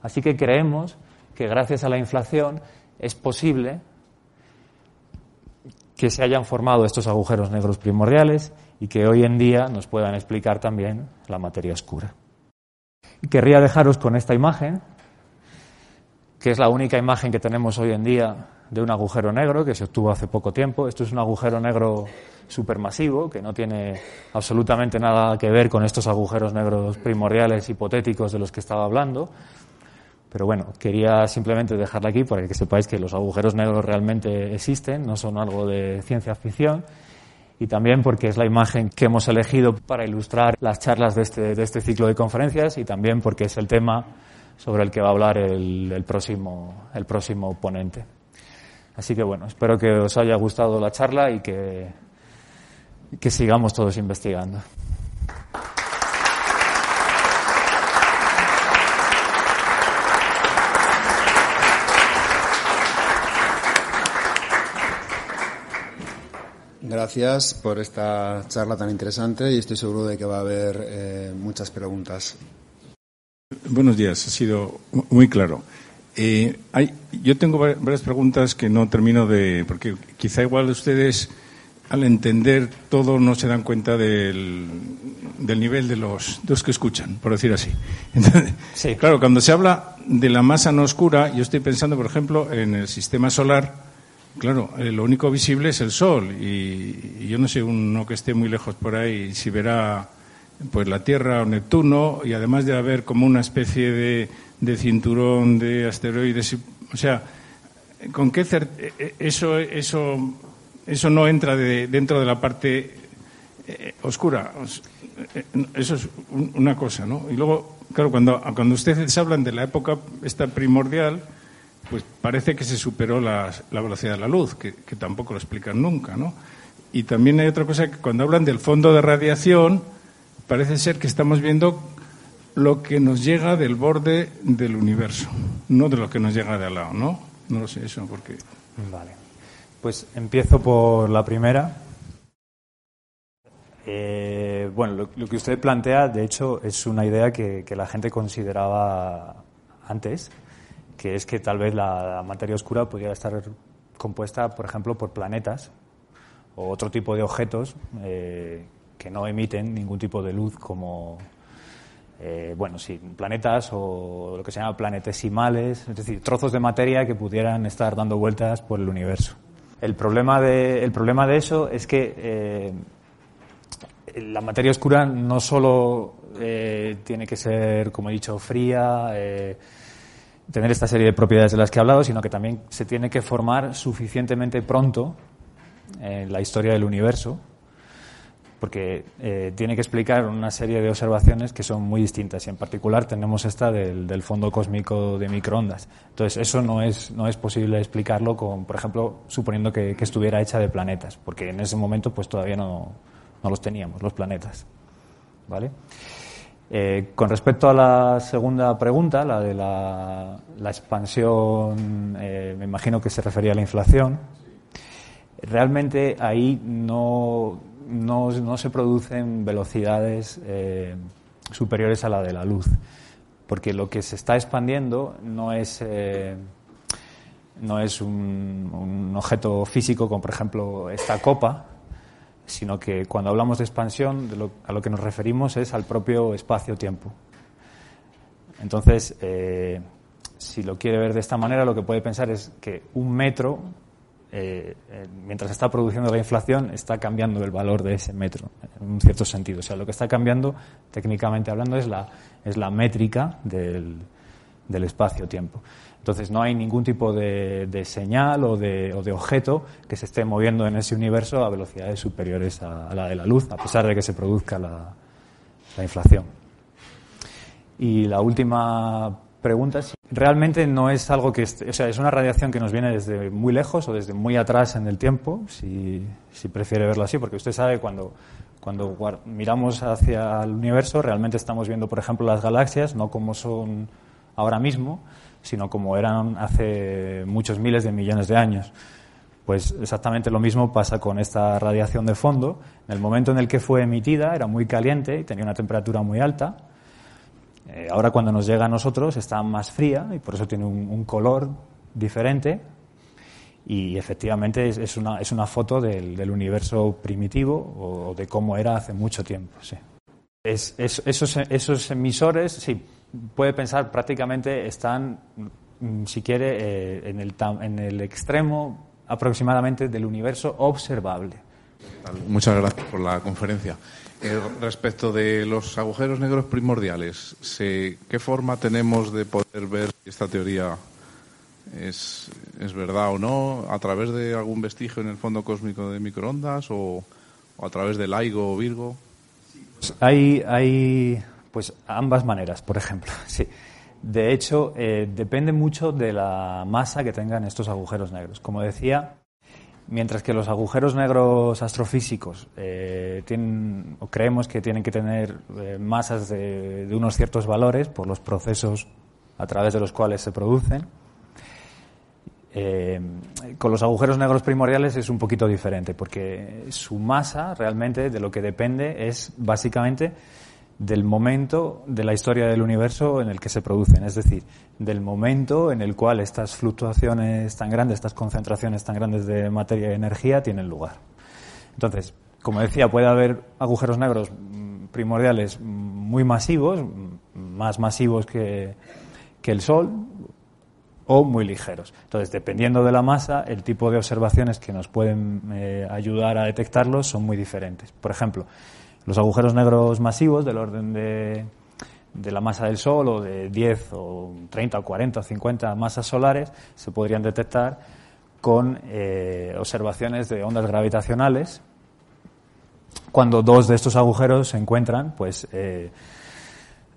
Así que creemos que gracias a la inflación es posible que se hayan formado estos agujeros negros primordiales y que hoy en día nos puedan explicar también la materia oscura. querría dejaros con esta imagen, que es la única imagen que tenemos hoy en día de un agujero negro que se obtuvo hace poco tiempo. Esto es un agujero negro supermasivo que no tiene absolutamente nada que ver con estos agujeros negros primordiales hipotéticos de los que estaba hablando. Pero bueno, quería simplemente dejarla aquí para que sepáis que los agujeros negros realmente existen, no son algo de ciencia ficción. Y también porque es la imagen que hemos elegido para ilustrar las charlas de este, de este ciclo de conferencias y también porque es el tema sobre el que va a hablar el, el, próximo, el próximo ponente. Así que bueno, espero que os haya gustado la charla y que, que sigamos todos investigando.
Gracias por esta charla tan interesante y estoy seguro de que va a haber eh, muchas preguntas.
Buenos días, ha sido muy claro. Eh, hay, yo tengo varias preguntas que no termino de. porque quizá igual ustedes, al entender todo, no se dan cuenta del, del nivel de los, de los que escuchan, por decir así. Entonces,
Sí.
Claro, cuando se habla de la masa no oscura, yo estoy pensando, por ejemplo, en el sistema solar Claro, eh, lo único visible es el Sol y, yo no sé uno que esté muy lejos por ahí si verá pues la Tierra o Neptuno y además de haber como una especie de, de cinturón de asteroides, o sea, con qué eso eso eso no entra de, dentro de la parte eh, oscura. Eso es una cosa, ¿no? Y luego, claro, cuando cuando ustedes hablan de la época esta primordial pues parece que se superó la, velocidad de la luz, que, tampoco lo explican nunca, ¿no? Y también hay otra cosa que cuando hablan del fondo de radiación, parece ser que estamos viendo lo que nos llega del borde del universo, no de lo que nos llega de al lado, ¿no? No lo sé eso, porque...
Vale. Pues empiezo por la primera. Eh, bueno, lo, que usted plantea, de hecho, es una idea que, la gente consideraba antes, que es que tal vez la, materia oscura podría estar compuesta, por ejemplo, por planetas o otro tipo de objetos eh, que no emiten ningún tipo de luz como, eh, bueno, sí, planetas o lo que se llama planetesimales, es decir, trozos de materia que pudieran estar dando vueltas por el universo. El problema de, el problema de eso es que eh, la materia oscura no solo eh, tiene que ser, como he dicho, fría, tener esta serie de propiedades de las que he hablado, sino que también se tiene que formar suficientemente pronto en la historia del universo porque eh, tiene que explicar una serie de observaciones que son muy distintas y en particular tenemos esta del, fondo cósmico de microondas. Entonces eso no es, no es posible explicarlo con, por ejemplo, suponiendo que, estuviera hecha de planetas, porque en ese momento pues todavía no, no los teníamos, los planetas. ¿Vale? Eh, con respecto a la segunda pregunta, la de la, expansión, eh, me imagino que se refería a la inflación. Realmente ahí no, no, se producen velocidades eh, superiores a la de la luz, porque lo que se está expandiendo no es, no es un, objeto físico como por ejemplo esta copa, sino que cuando hablamos de expansión a lo que nos referimos es al propio espacio-tiempo. Entonces, eh, si lo quiere ver de esta manera, lo que puede pensar es que un metro eh, eh, mientras está produciendo la inflación, está cambiando el valor de ese metro, en un cierto sentido. O sea, lo que está cambiando, técnicamente hablando, es la, es la métrica del, del espacio-tiempo. Entonces, no hay ningún tipo de, señal o de, o de, objeto que se esté moviendo en ese universo a velocidades superiores a, la de la luz, a pesar de que se produzca la, la inflación. Y la última preguntas. Realmente no es algo que, o sea, es una radiación que nos viene desde muy lejos o desde muy atrás en el tiempo, si, si prefiere verlo así, porque usted sabe cuando, cuando miramos hacia el universo, realmente estamos viendo, por ejemplo, las galaxias, no como son ahora mismo, sino como eran hace muchos miles de millones de años. Pues exactamente lo mismo pasa con esta radiación de fondo. En el momento en el que fue emitida era muy caliente y tenía una temperatura muy alta eh, ahora cuando nos llega a nosotros está más fría y por eso tiene un, color diferente y efectivamente es, una, es una foto del, universo primitivo o, de cómo era hace mucho tiempo. Sí. Es, esos, esos, emisores, sí, puede pensar prácticamente están, mm, si quiere, eh, en, el, en el extremo aproximadamente del universo observable.
Muchas gracias por la conferencia. Eh, respecto de los agujeros negros primordiales, ¿qué forma tenemos de poder ver si esta teoría es, verdad o no? ¿A través de algún vestigio en el fondo cósmico de microondas o, a través del LIGO o Virgo?
Hay, hay pues ambas maneras, por ejemplo. Sí. De hecho, eh, depende mucho de la masa que tengan estos agujeros negros. Como decía, Mientras que los agujeros negros astrofísicos eh, tienen, o creemos que tienen que tener eh, masas de, unos ciertos valores por los procesos a través de los cuales se producen, eh, con los agujeros negros primordiales es un poquito diferente, porque su masa realmente de lo que depende es básicamente del momento de la historia del universo en el que se producen, es decir, del momento en el cual estas fluctuaciones tan grandes, estas concentraciones tan grandes de materia y energía tienen lugar. Entonces, como decía, puede haber agujeros negros mm, primordiales muy masivos, mm, más masivos que, el Sol, o muy ligeros. Entonces, dependiendo de la masa, el tipo de observaciones que nos pueden eh, ayudar a detectarlos son muy diferentes. Por ejemplo, los agujeros negros masivos del orden de, de la masa del Sol o de 10 o 30 o 40 o 50 masas solares se podrían detectar con eh, observaciones de ondas gravitacionales. Cuando dos de estos agujeros se encuentran, pues eh,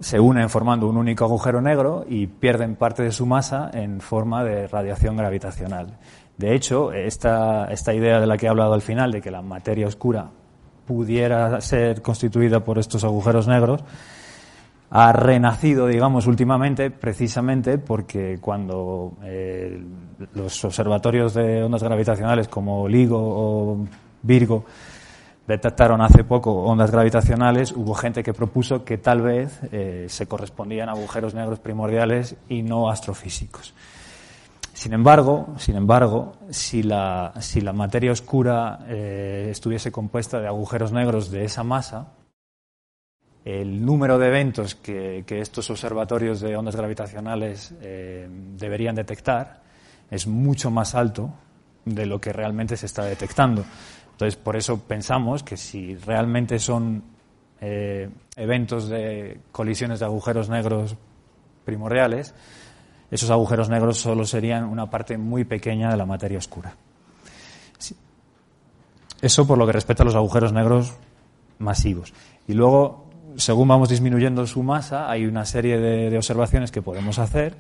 se unen formando un único agujero negro y pierden parte de su masa en forma de radiación gravitacional. De hecho, esta, esta idea de la que he hablado al final, de que la materia oscura pudiera ser constituida por estos agujeros negros, ha renacido, digamos, últimamente, precisamente porque cuando eh, los observatorios de ondas gravitacionales como LIGO o Virgo detectaron hace poco ondas gravitacionales, hubo gente que propuso que tal vez eh, se correspondían a agujeros negros primordiales y no astrofísicos. Sin embargo, sin embargo, si la, si la materia oscura eh, estuviese compuesta de agujeros negros de esa masa, el número de eventos que, estos observatorios de ondas gravitacionales eh, deberían detectar es mucho más alto de lo que realmente se está detectando. Entonces, por eso pensamos que si realmente son eh, eventos de colisiones de agujeros negros primordiales, esos agujeros negros solo serían una parte muy pequeña de la materia oscura. Eso por lo que respecta a los agujeros negros masivos. Y luego, según vamos disminuyendo su masa, hay una serie de, observaciones que podemos hacer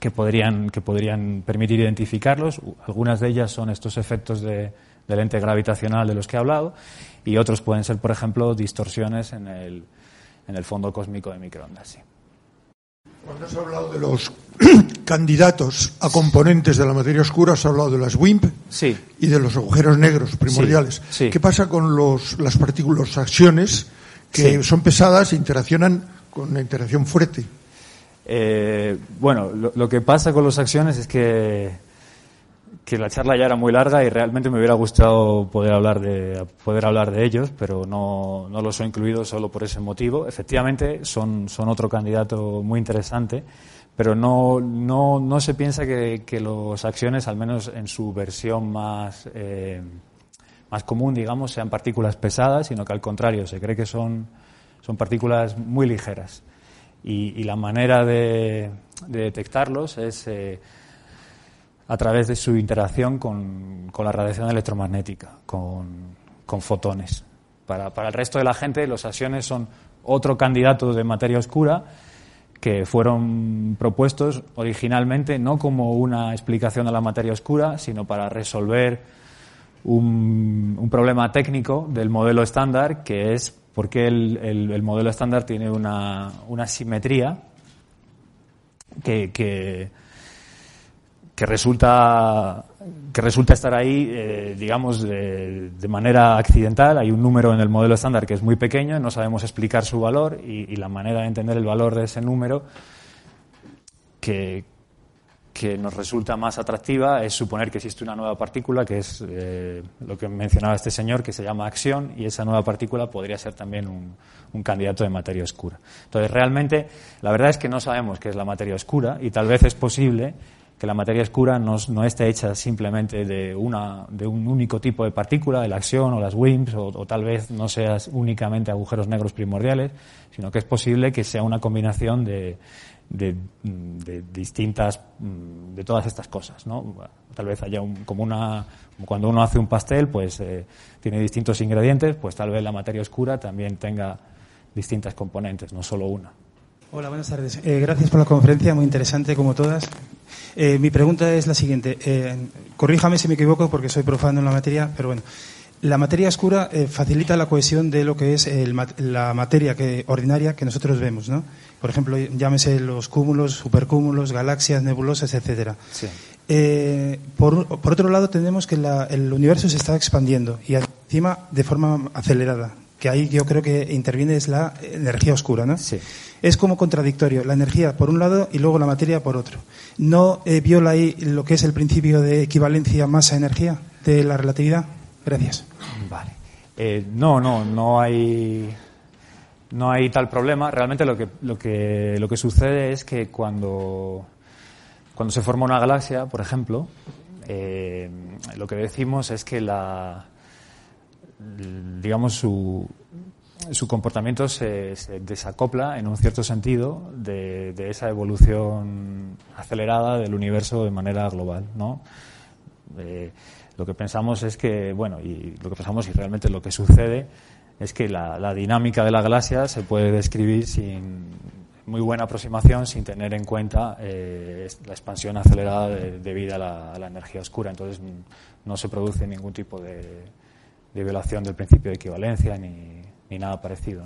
que podrían, que podrían permitir identificarlos. Algunas de ellas son estos efectos de, del ente gravitacional de los que he hablado, y otros pueden ser, por ejemplo, distorsiones en el, en el fondo cósmico de microondas.
Cuando has hablado de los candidatos a componentes de la materia oscura, has hablado de las WIMP
sí.
y de los agujeros negros primordiales. ¿Qué pasa con los, las partículas acciones que son pesadas e interaccionan con una interacción fuerte?
Eh, bueno, lo, que pasa con los acciones es que que la charla ya era muy larga y realmente me hubiera gustado poder hablar de, poder hablar de ellos, pero no, no los he incluido solo por ese motivo. Efectivamente, son, son otro candidato muy interesante, pero no, no, no se piensa que, que los acciones, al menos en su versión más, eh, más común, digamos, sean partículas pesadas, sino que al contrario, se cree que son, son partículas muy ligeras. Y, y la manera de, de detectarlos es. Eh, a través de su interacción con, la radiación electromagnética, con, fotones. Para, el resto de la gente, los acciones son otro candidato de materia oscura que fueron propuestos originalmente no como una explicación de la materia oscura, sino para resolver un, problema técnico del modelo estándar, que es por qué el, modelo estándar tiene una, simetría que que resulta que resulta estar ahí, eh, digamos, de, manera accidental. Hay un número en el modelo estándar que es muy pequeño, no sabemos explicar su valor y, la manera de entender el valor de ese número que, que nos resulta más atractiva es suponer que existe una nueva partícula, que es eh, lo que mencionaba este señor, que se llama acción, y esa nueva partícula podría ser también un, candidato de materia oscura. Entonces, realmente, la verdad es que no sabemos qué es la materia oscura y tal vez es posible que la materia oscura no, no esté hecha simplemente de, una, de un único tipo de partícula, la acción o las WIMPs, o, tal vez no sea únicamente agujeros negros primordiales, sino que es posible que sea una combinación de, de, distintas, de todas estas cosas, ¿no? Tal vez haya un, como una, cuando uno hace un pastel, pues eh, tiene distintos ingredientes, pues tal vez la materia oscura también tenga distintas componentes, no solo una.
Hola, buenas tardes. Eh, gracias por la conferencia, muy interesante como todas. Eh, mi pregunta es la siguiente. Eh, corríjame si me equivoco porque soy profano en la materia, pero bueno. La materia oscura facilita la cohesión de lo que es la materia que, ordinaria que nosotros vemos, ¿no? Por ejemplo, llámese los cúmulos, supercúmulos, galaxias, nebulosas, etcétera.
Sí.
Por, por, otro lado, tenemos que el universo se está expandiendo y encima de forma acelerada que ahí yo creo que interviene es la energía oscura, ¿no?
Sí.
Es como contradictorio, la energía por un lado y luego la materia por otro. ¿No eh, viola ahí lo que es el principio de equivalencia masa-energía de la relatividad? Gracias.
Vale. Eh, no, no, no hay, no hay tal problema. Realmente lo que, lo que, lo que sucede es que cuando, cuando se forma una galaxia, por ejemplo, eh, lo que decimos es que la, digamos, su, comportamiento se, desacopla en un cierto sentido de, esa evolución acelerada del universo de manera global, ¿no? Eh, lo que pensamos es que, bueno, y lo que pensamos y realmente lo que sucede es que la, dinámica de la galaxia se puede describir sin muy buena aproximación sin tener en cuenta eh, la expansión acelerada debido a la, a la energía oscura. Entonces no se produce ningún tipo de, de violación del principio de equivalencia ni, ni nada parecido.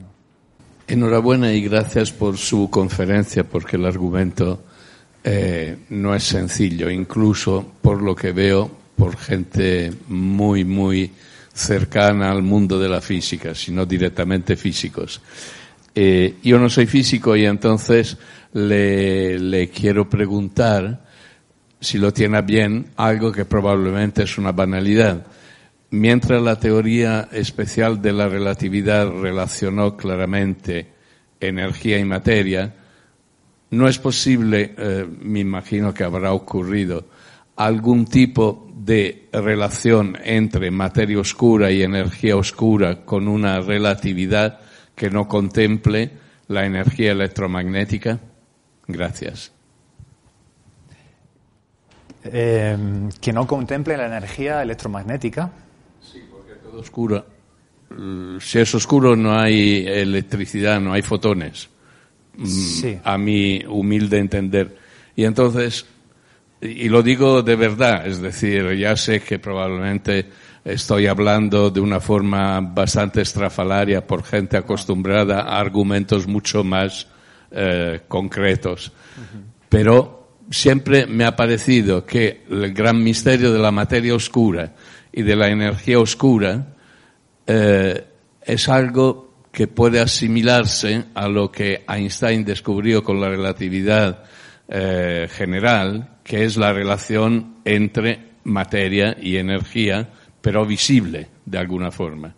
Enhorabuena y gracias por su conferencia, porque el argumento eh, no es sencillo, incluso por lo que veo, por gente muy, muy cercana al mundo de la física, sino directamente físicos. Eh, yo no soy físico y entonces le, le quiero preguntar, si lo tiene bien, algo que probablemente es una banalidad. Mientras la teoría especial de la relatividad relacionó claramente energía y materia, no es posible, eh, me imagino que habrá ocurrido, algún tipo de relación entre materia oscura y energía oscura con una relatividad que no contemple la energía electromagnética? Gracias.
Em, que no contemple la energía electromagnética.
Sí, todo oscuro. Si es oscuro no hay electricidad, no hay fotones. Mm, a mi humilde entender. Y entonces, y lo digo de verdad, es decir, ya sé que probablemente estoy hablando de una forma bastante estrafalaria por gente acostumbrada a argumentos mucho más eh, concretos. Pero siempre me ha parecido que el gran misterio de la materia oscura y de la energía oscura eh, es algo que puede asimilarse a lo que Einstein descubrió con la relatividad eh, general, que es la relación entre materia y energía, pero visible de alguna forma.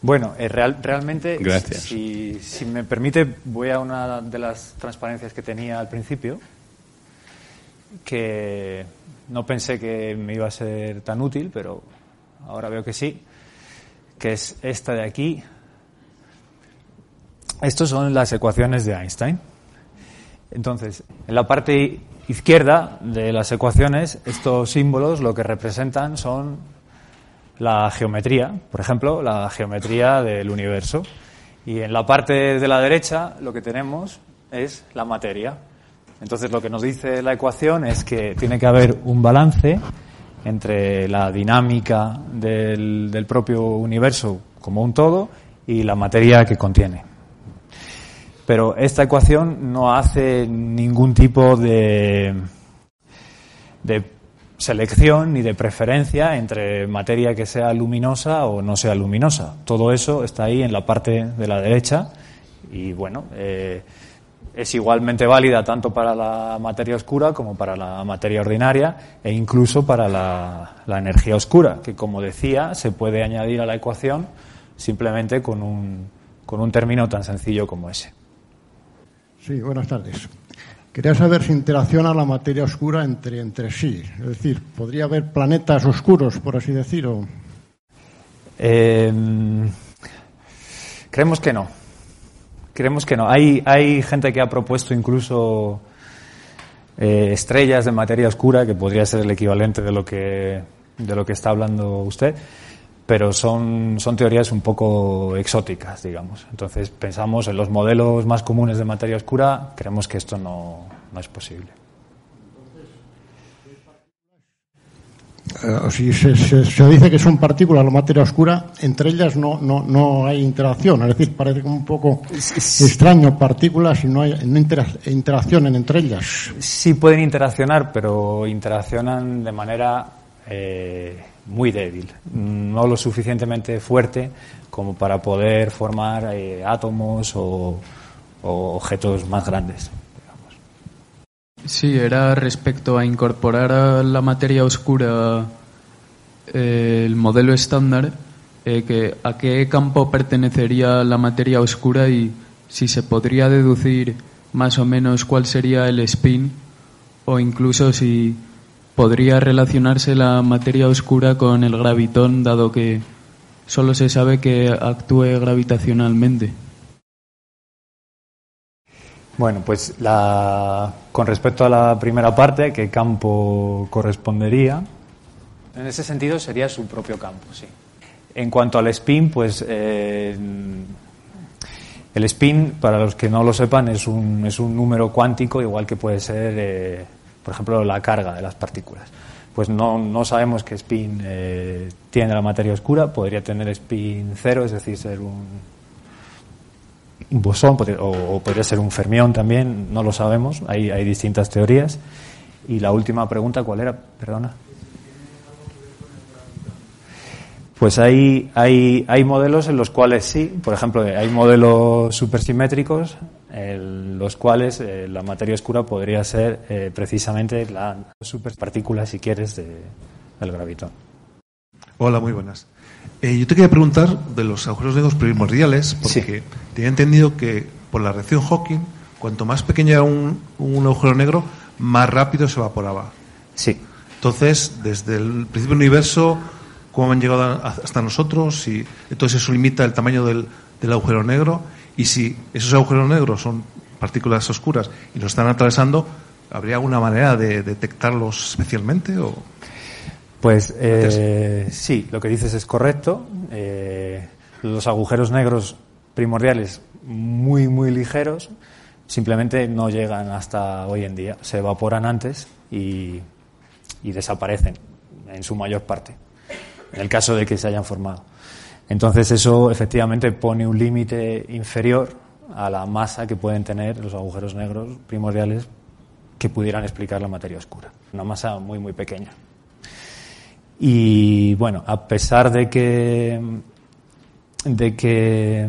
Bueno, eh, real, realmente,
Gracias.
Si, si, me permite, voy a una de las transparencias que tenía al principio, que no pensé que me iba a ser tan útil, pero ahora veo que sí, que es esta de aquí, estas son las ecuaciones de Einstein. Entonces, en la parte izquierda de las ecuaciones, estos símbolos lo que representan son la geometría, por ejemplo, la geometría del universo. Y en la parte de la derecha lo que tenemos es la materia. Entonces, lo que nos dice la ecuación es que tiene que haber un balance entre la dinámica del, propio universo como un todo y la materia que contiene. Pero esta ecuación no hace ningún tipo de, de selección ni de preferencia entre materia que sea luminosa o no sea luminosa. Todo eso está ahí en la parte de la derecha y bueno, eh, es igualmente válida tanto para la materia oscura como para la materia ordinaria e incluso para la, la energía oscura, que como decía se puede añadir a la ecuación simplemente con un, con un término tan sencillo como ese.
Sí, buenas tardes. Quería saber si interacciona la materia oscura entre, entre sí. Es decir, ¿podría haber planetas oscuros, por así decirlo?
Em, creemos que no. Creemos que no. Hay, hay gente que ha propuesto incluso eh, estrellas de materia oscura, que podría ser el equivalente de lo que, de lo que está hablando usted pero son, son teorías un poco exóticas, digamos. Entonces pensamos en los modelos más comunes de materia oscura, creemos que esto no, no es posible.
Eh, si se, se, dice que son partículas la materia oscura, entre ellas no, no, no hay interacción. Es decir, parece como un poco extraño partículas y no hay no interaccionan entre ellas.
Sí pueden interaccionar, pero interaccionan de manera eh, muy débil, no lo suficientemente fuerte como para poder formar eh, átomos o, objetos más grandes.
Sí, era respecto a incorporar a la materia oscura eh, el modelo estándar, que a qué campo pertenecería la materia oscura y si se podría deducir más o menos cuál sería el spin o incluso si podría relacionarse la materia oscura con el gravitón, dado que solo se sabe que actúe gravitacionalmente.
Bueno, pues la, con respecto a la primera parte, ¿qué campo correspondería? En ese sentido sería su propio campo, sí. En cuanto al spin, pues eh, el spin, para los que no lo sepan, es un, es un número cuántico, igual que puede ser eh, por ejemplo, la carga de las partículas. Pues no, no sabemos qué spin eh, tiene la materia oscura, podría tener spin cero, es decir, ser un, bosón o, podría ser un fermión también, no lo sabemos, hay, hay distintas teorías. Y la última pregunta, ¿cuál era? Perdona. Pues hay, hay, hay modelos en los cuales sí, por ejemplo, hay modelos supersimétricos en los cuales eh, la materia oscura podría ser eh, precisamente la superpartícula, si quieres, de, del gravitón.
Hola, muy buenas. Eh, yo te quería preguntar de los agujeros negros primordiales, porque tenía entendido que por la reacción Hawking, cuanto más pequeño era un, un agujero negro, más rápido se evaporaba.
Sí.
Entonces, desde el principio del universo, cómo han llegado hasta nosotros, y entonces eso limita el tamaño del, agujero negro, y si esos agujeros negros son partículas oscuras y nos están atravesando, ¿habría alguna manera de detectarlos especialmente? O?
Pues eh, sí, lo que dices es correcto. Eh, los agujeros negros primordiales muy, muy ligeros simplemente no llegan hasta hoy en día. Se evaporan antes y desaparecen en su mayor parte en el caso de que se hayan formado. Entonces eso efectivamente pone un límite inferior a la masa que pueden tener los agujeros negros primordiales que pudieran explicar la materia oscura. Una masa muy, muy pequeña. Y bueno, a pesar de que, de que,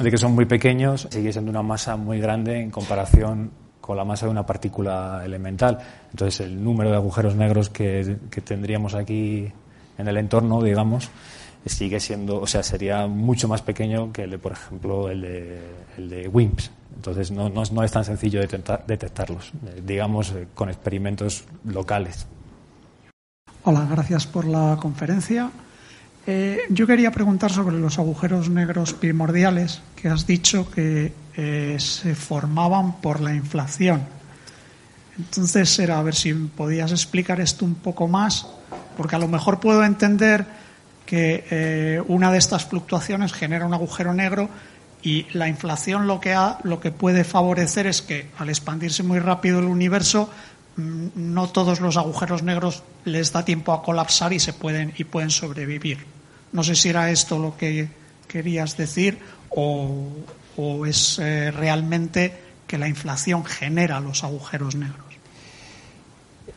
de que son muy pequeños, sigue siendo una masa muy grande en comparación con la masa de una partícula elemental. Entonces el número de agujeros negros que, que tendríamos aquí en el entorno, digamos, sigue siendo, o sea, sería mucho más pequeño que el de, por ejemplo, el de, el de WIMPs. Entonces no, no, no, es tan sencillo detectarlos, eh, digamos, eh, con experimentos locales.
Hola, gracias por la conferencia. Eh, yo quería preguntar sobre los agujeros negros primordiales que has dicho que se formaban por la inflación. Entonces era a ver si podías explicar esto un poco más porque a lo mejor puedo entender que eh, una de estas fluctuaciones genera un agujero negro y la inflación lo que, ha, lo que puede favorecer es que al expandirse muy rápido el universo no todos los agujeros negros les da tiempo a colapsar y se pueden y pueden sobrevivir. No sé si era esto lo que querías decir o, es eh, realmente que la inflación genera los agujeros negros.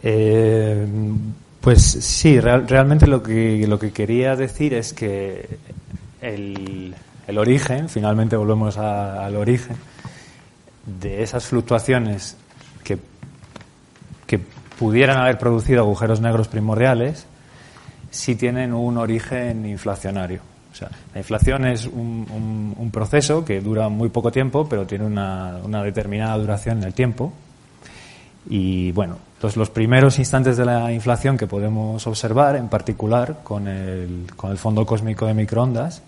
Eh, pues sí, realmente lo que, lo que quería decir es que el, origen, finalmente volvemos al origen, de esas fluctuaciones que pudieran haber producido agujeros negros primordiales, sí tienen un origen inflacionario. O sea, la inflación es un, proceso que dura muy poco tiempo, pero tiene una, determinada duración en el tiempo. Y bueno, los primeros instantes de la inflación que podemos observar, en particular con el, con el fondo cósmico de microondas,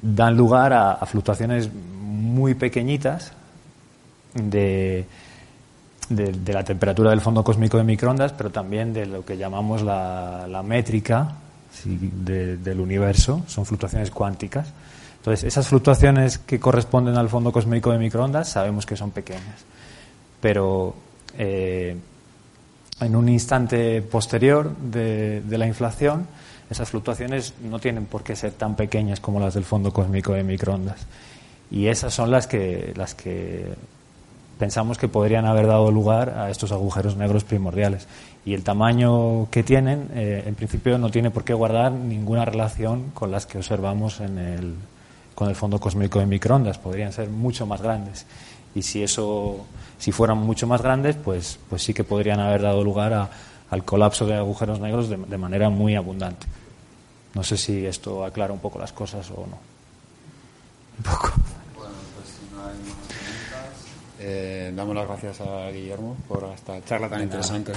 dan lugar a, fluctuaciones muy pequeñitas de, de, la temperatura del fondo cósmico de microondas, pero también de lo que llamamos la, la métrica del universo, son fluctuaciones cuánticas. Entonces, esas fluctuaciones que corresponden al fondo cósmico de microondas sabemos que son pequeñas, pero eh, en un instante posterior de, la inflación, esas fluctuaciones no tienen por qué ser tan pequeñas como las del fondo cósmico de microondas. Y esas son las que, las que pensamos que podrían haber dado lugar a estos agujeros negros primordiales. Y el tamaño que tienen, eh, en principio, no tiene por qué guardar ninguna relación con las que observamos en el, con el fondo cósmico de microondas. Podrían ser mucho más grandes. Y si eso si fueran mucho más grandes, pues, pues sí que podrían haber dado lugar al colapso de agujeros negros de, manera muy abundante. No sé si esto aclara un poco las cosas o no. Un poco.
Eh, damos las gracias a Guillermo por esta charla tan interesante.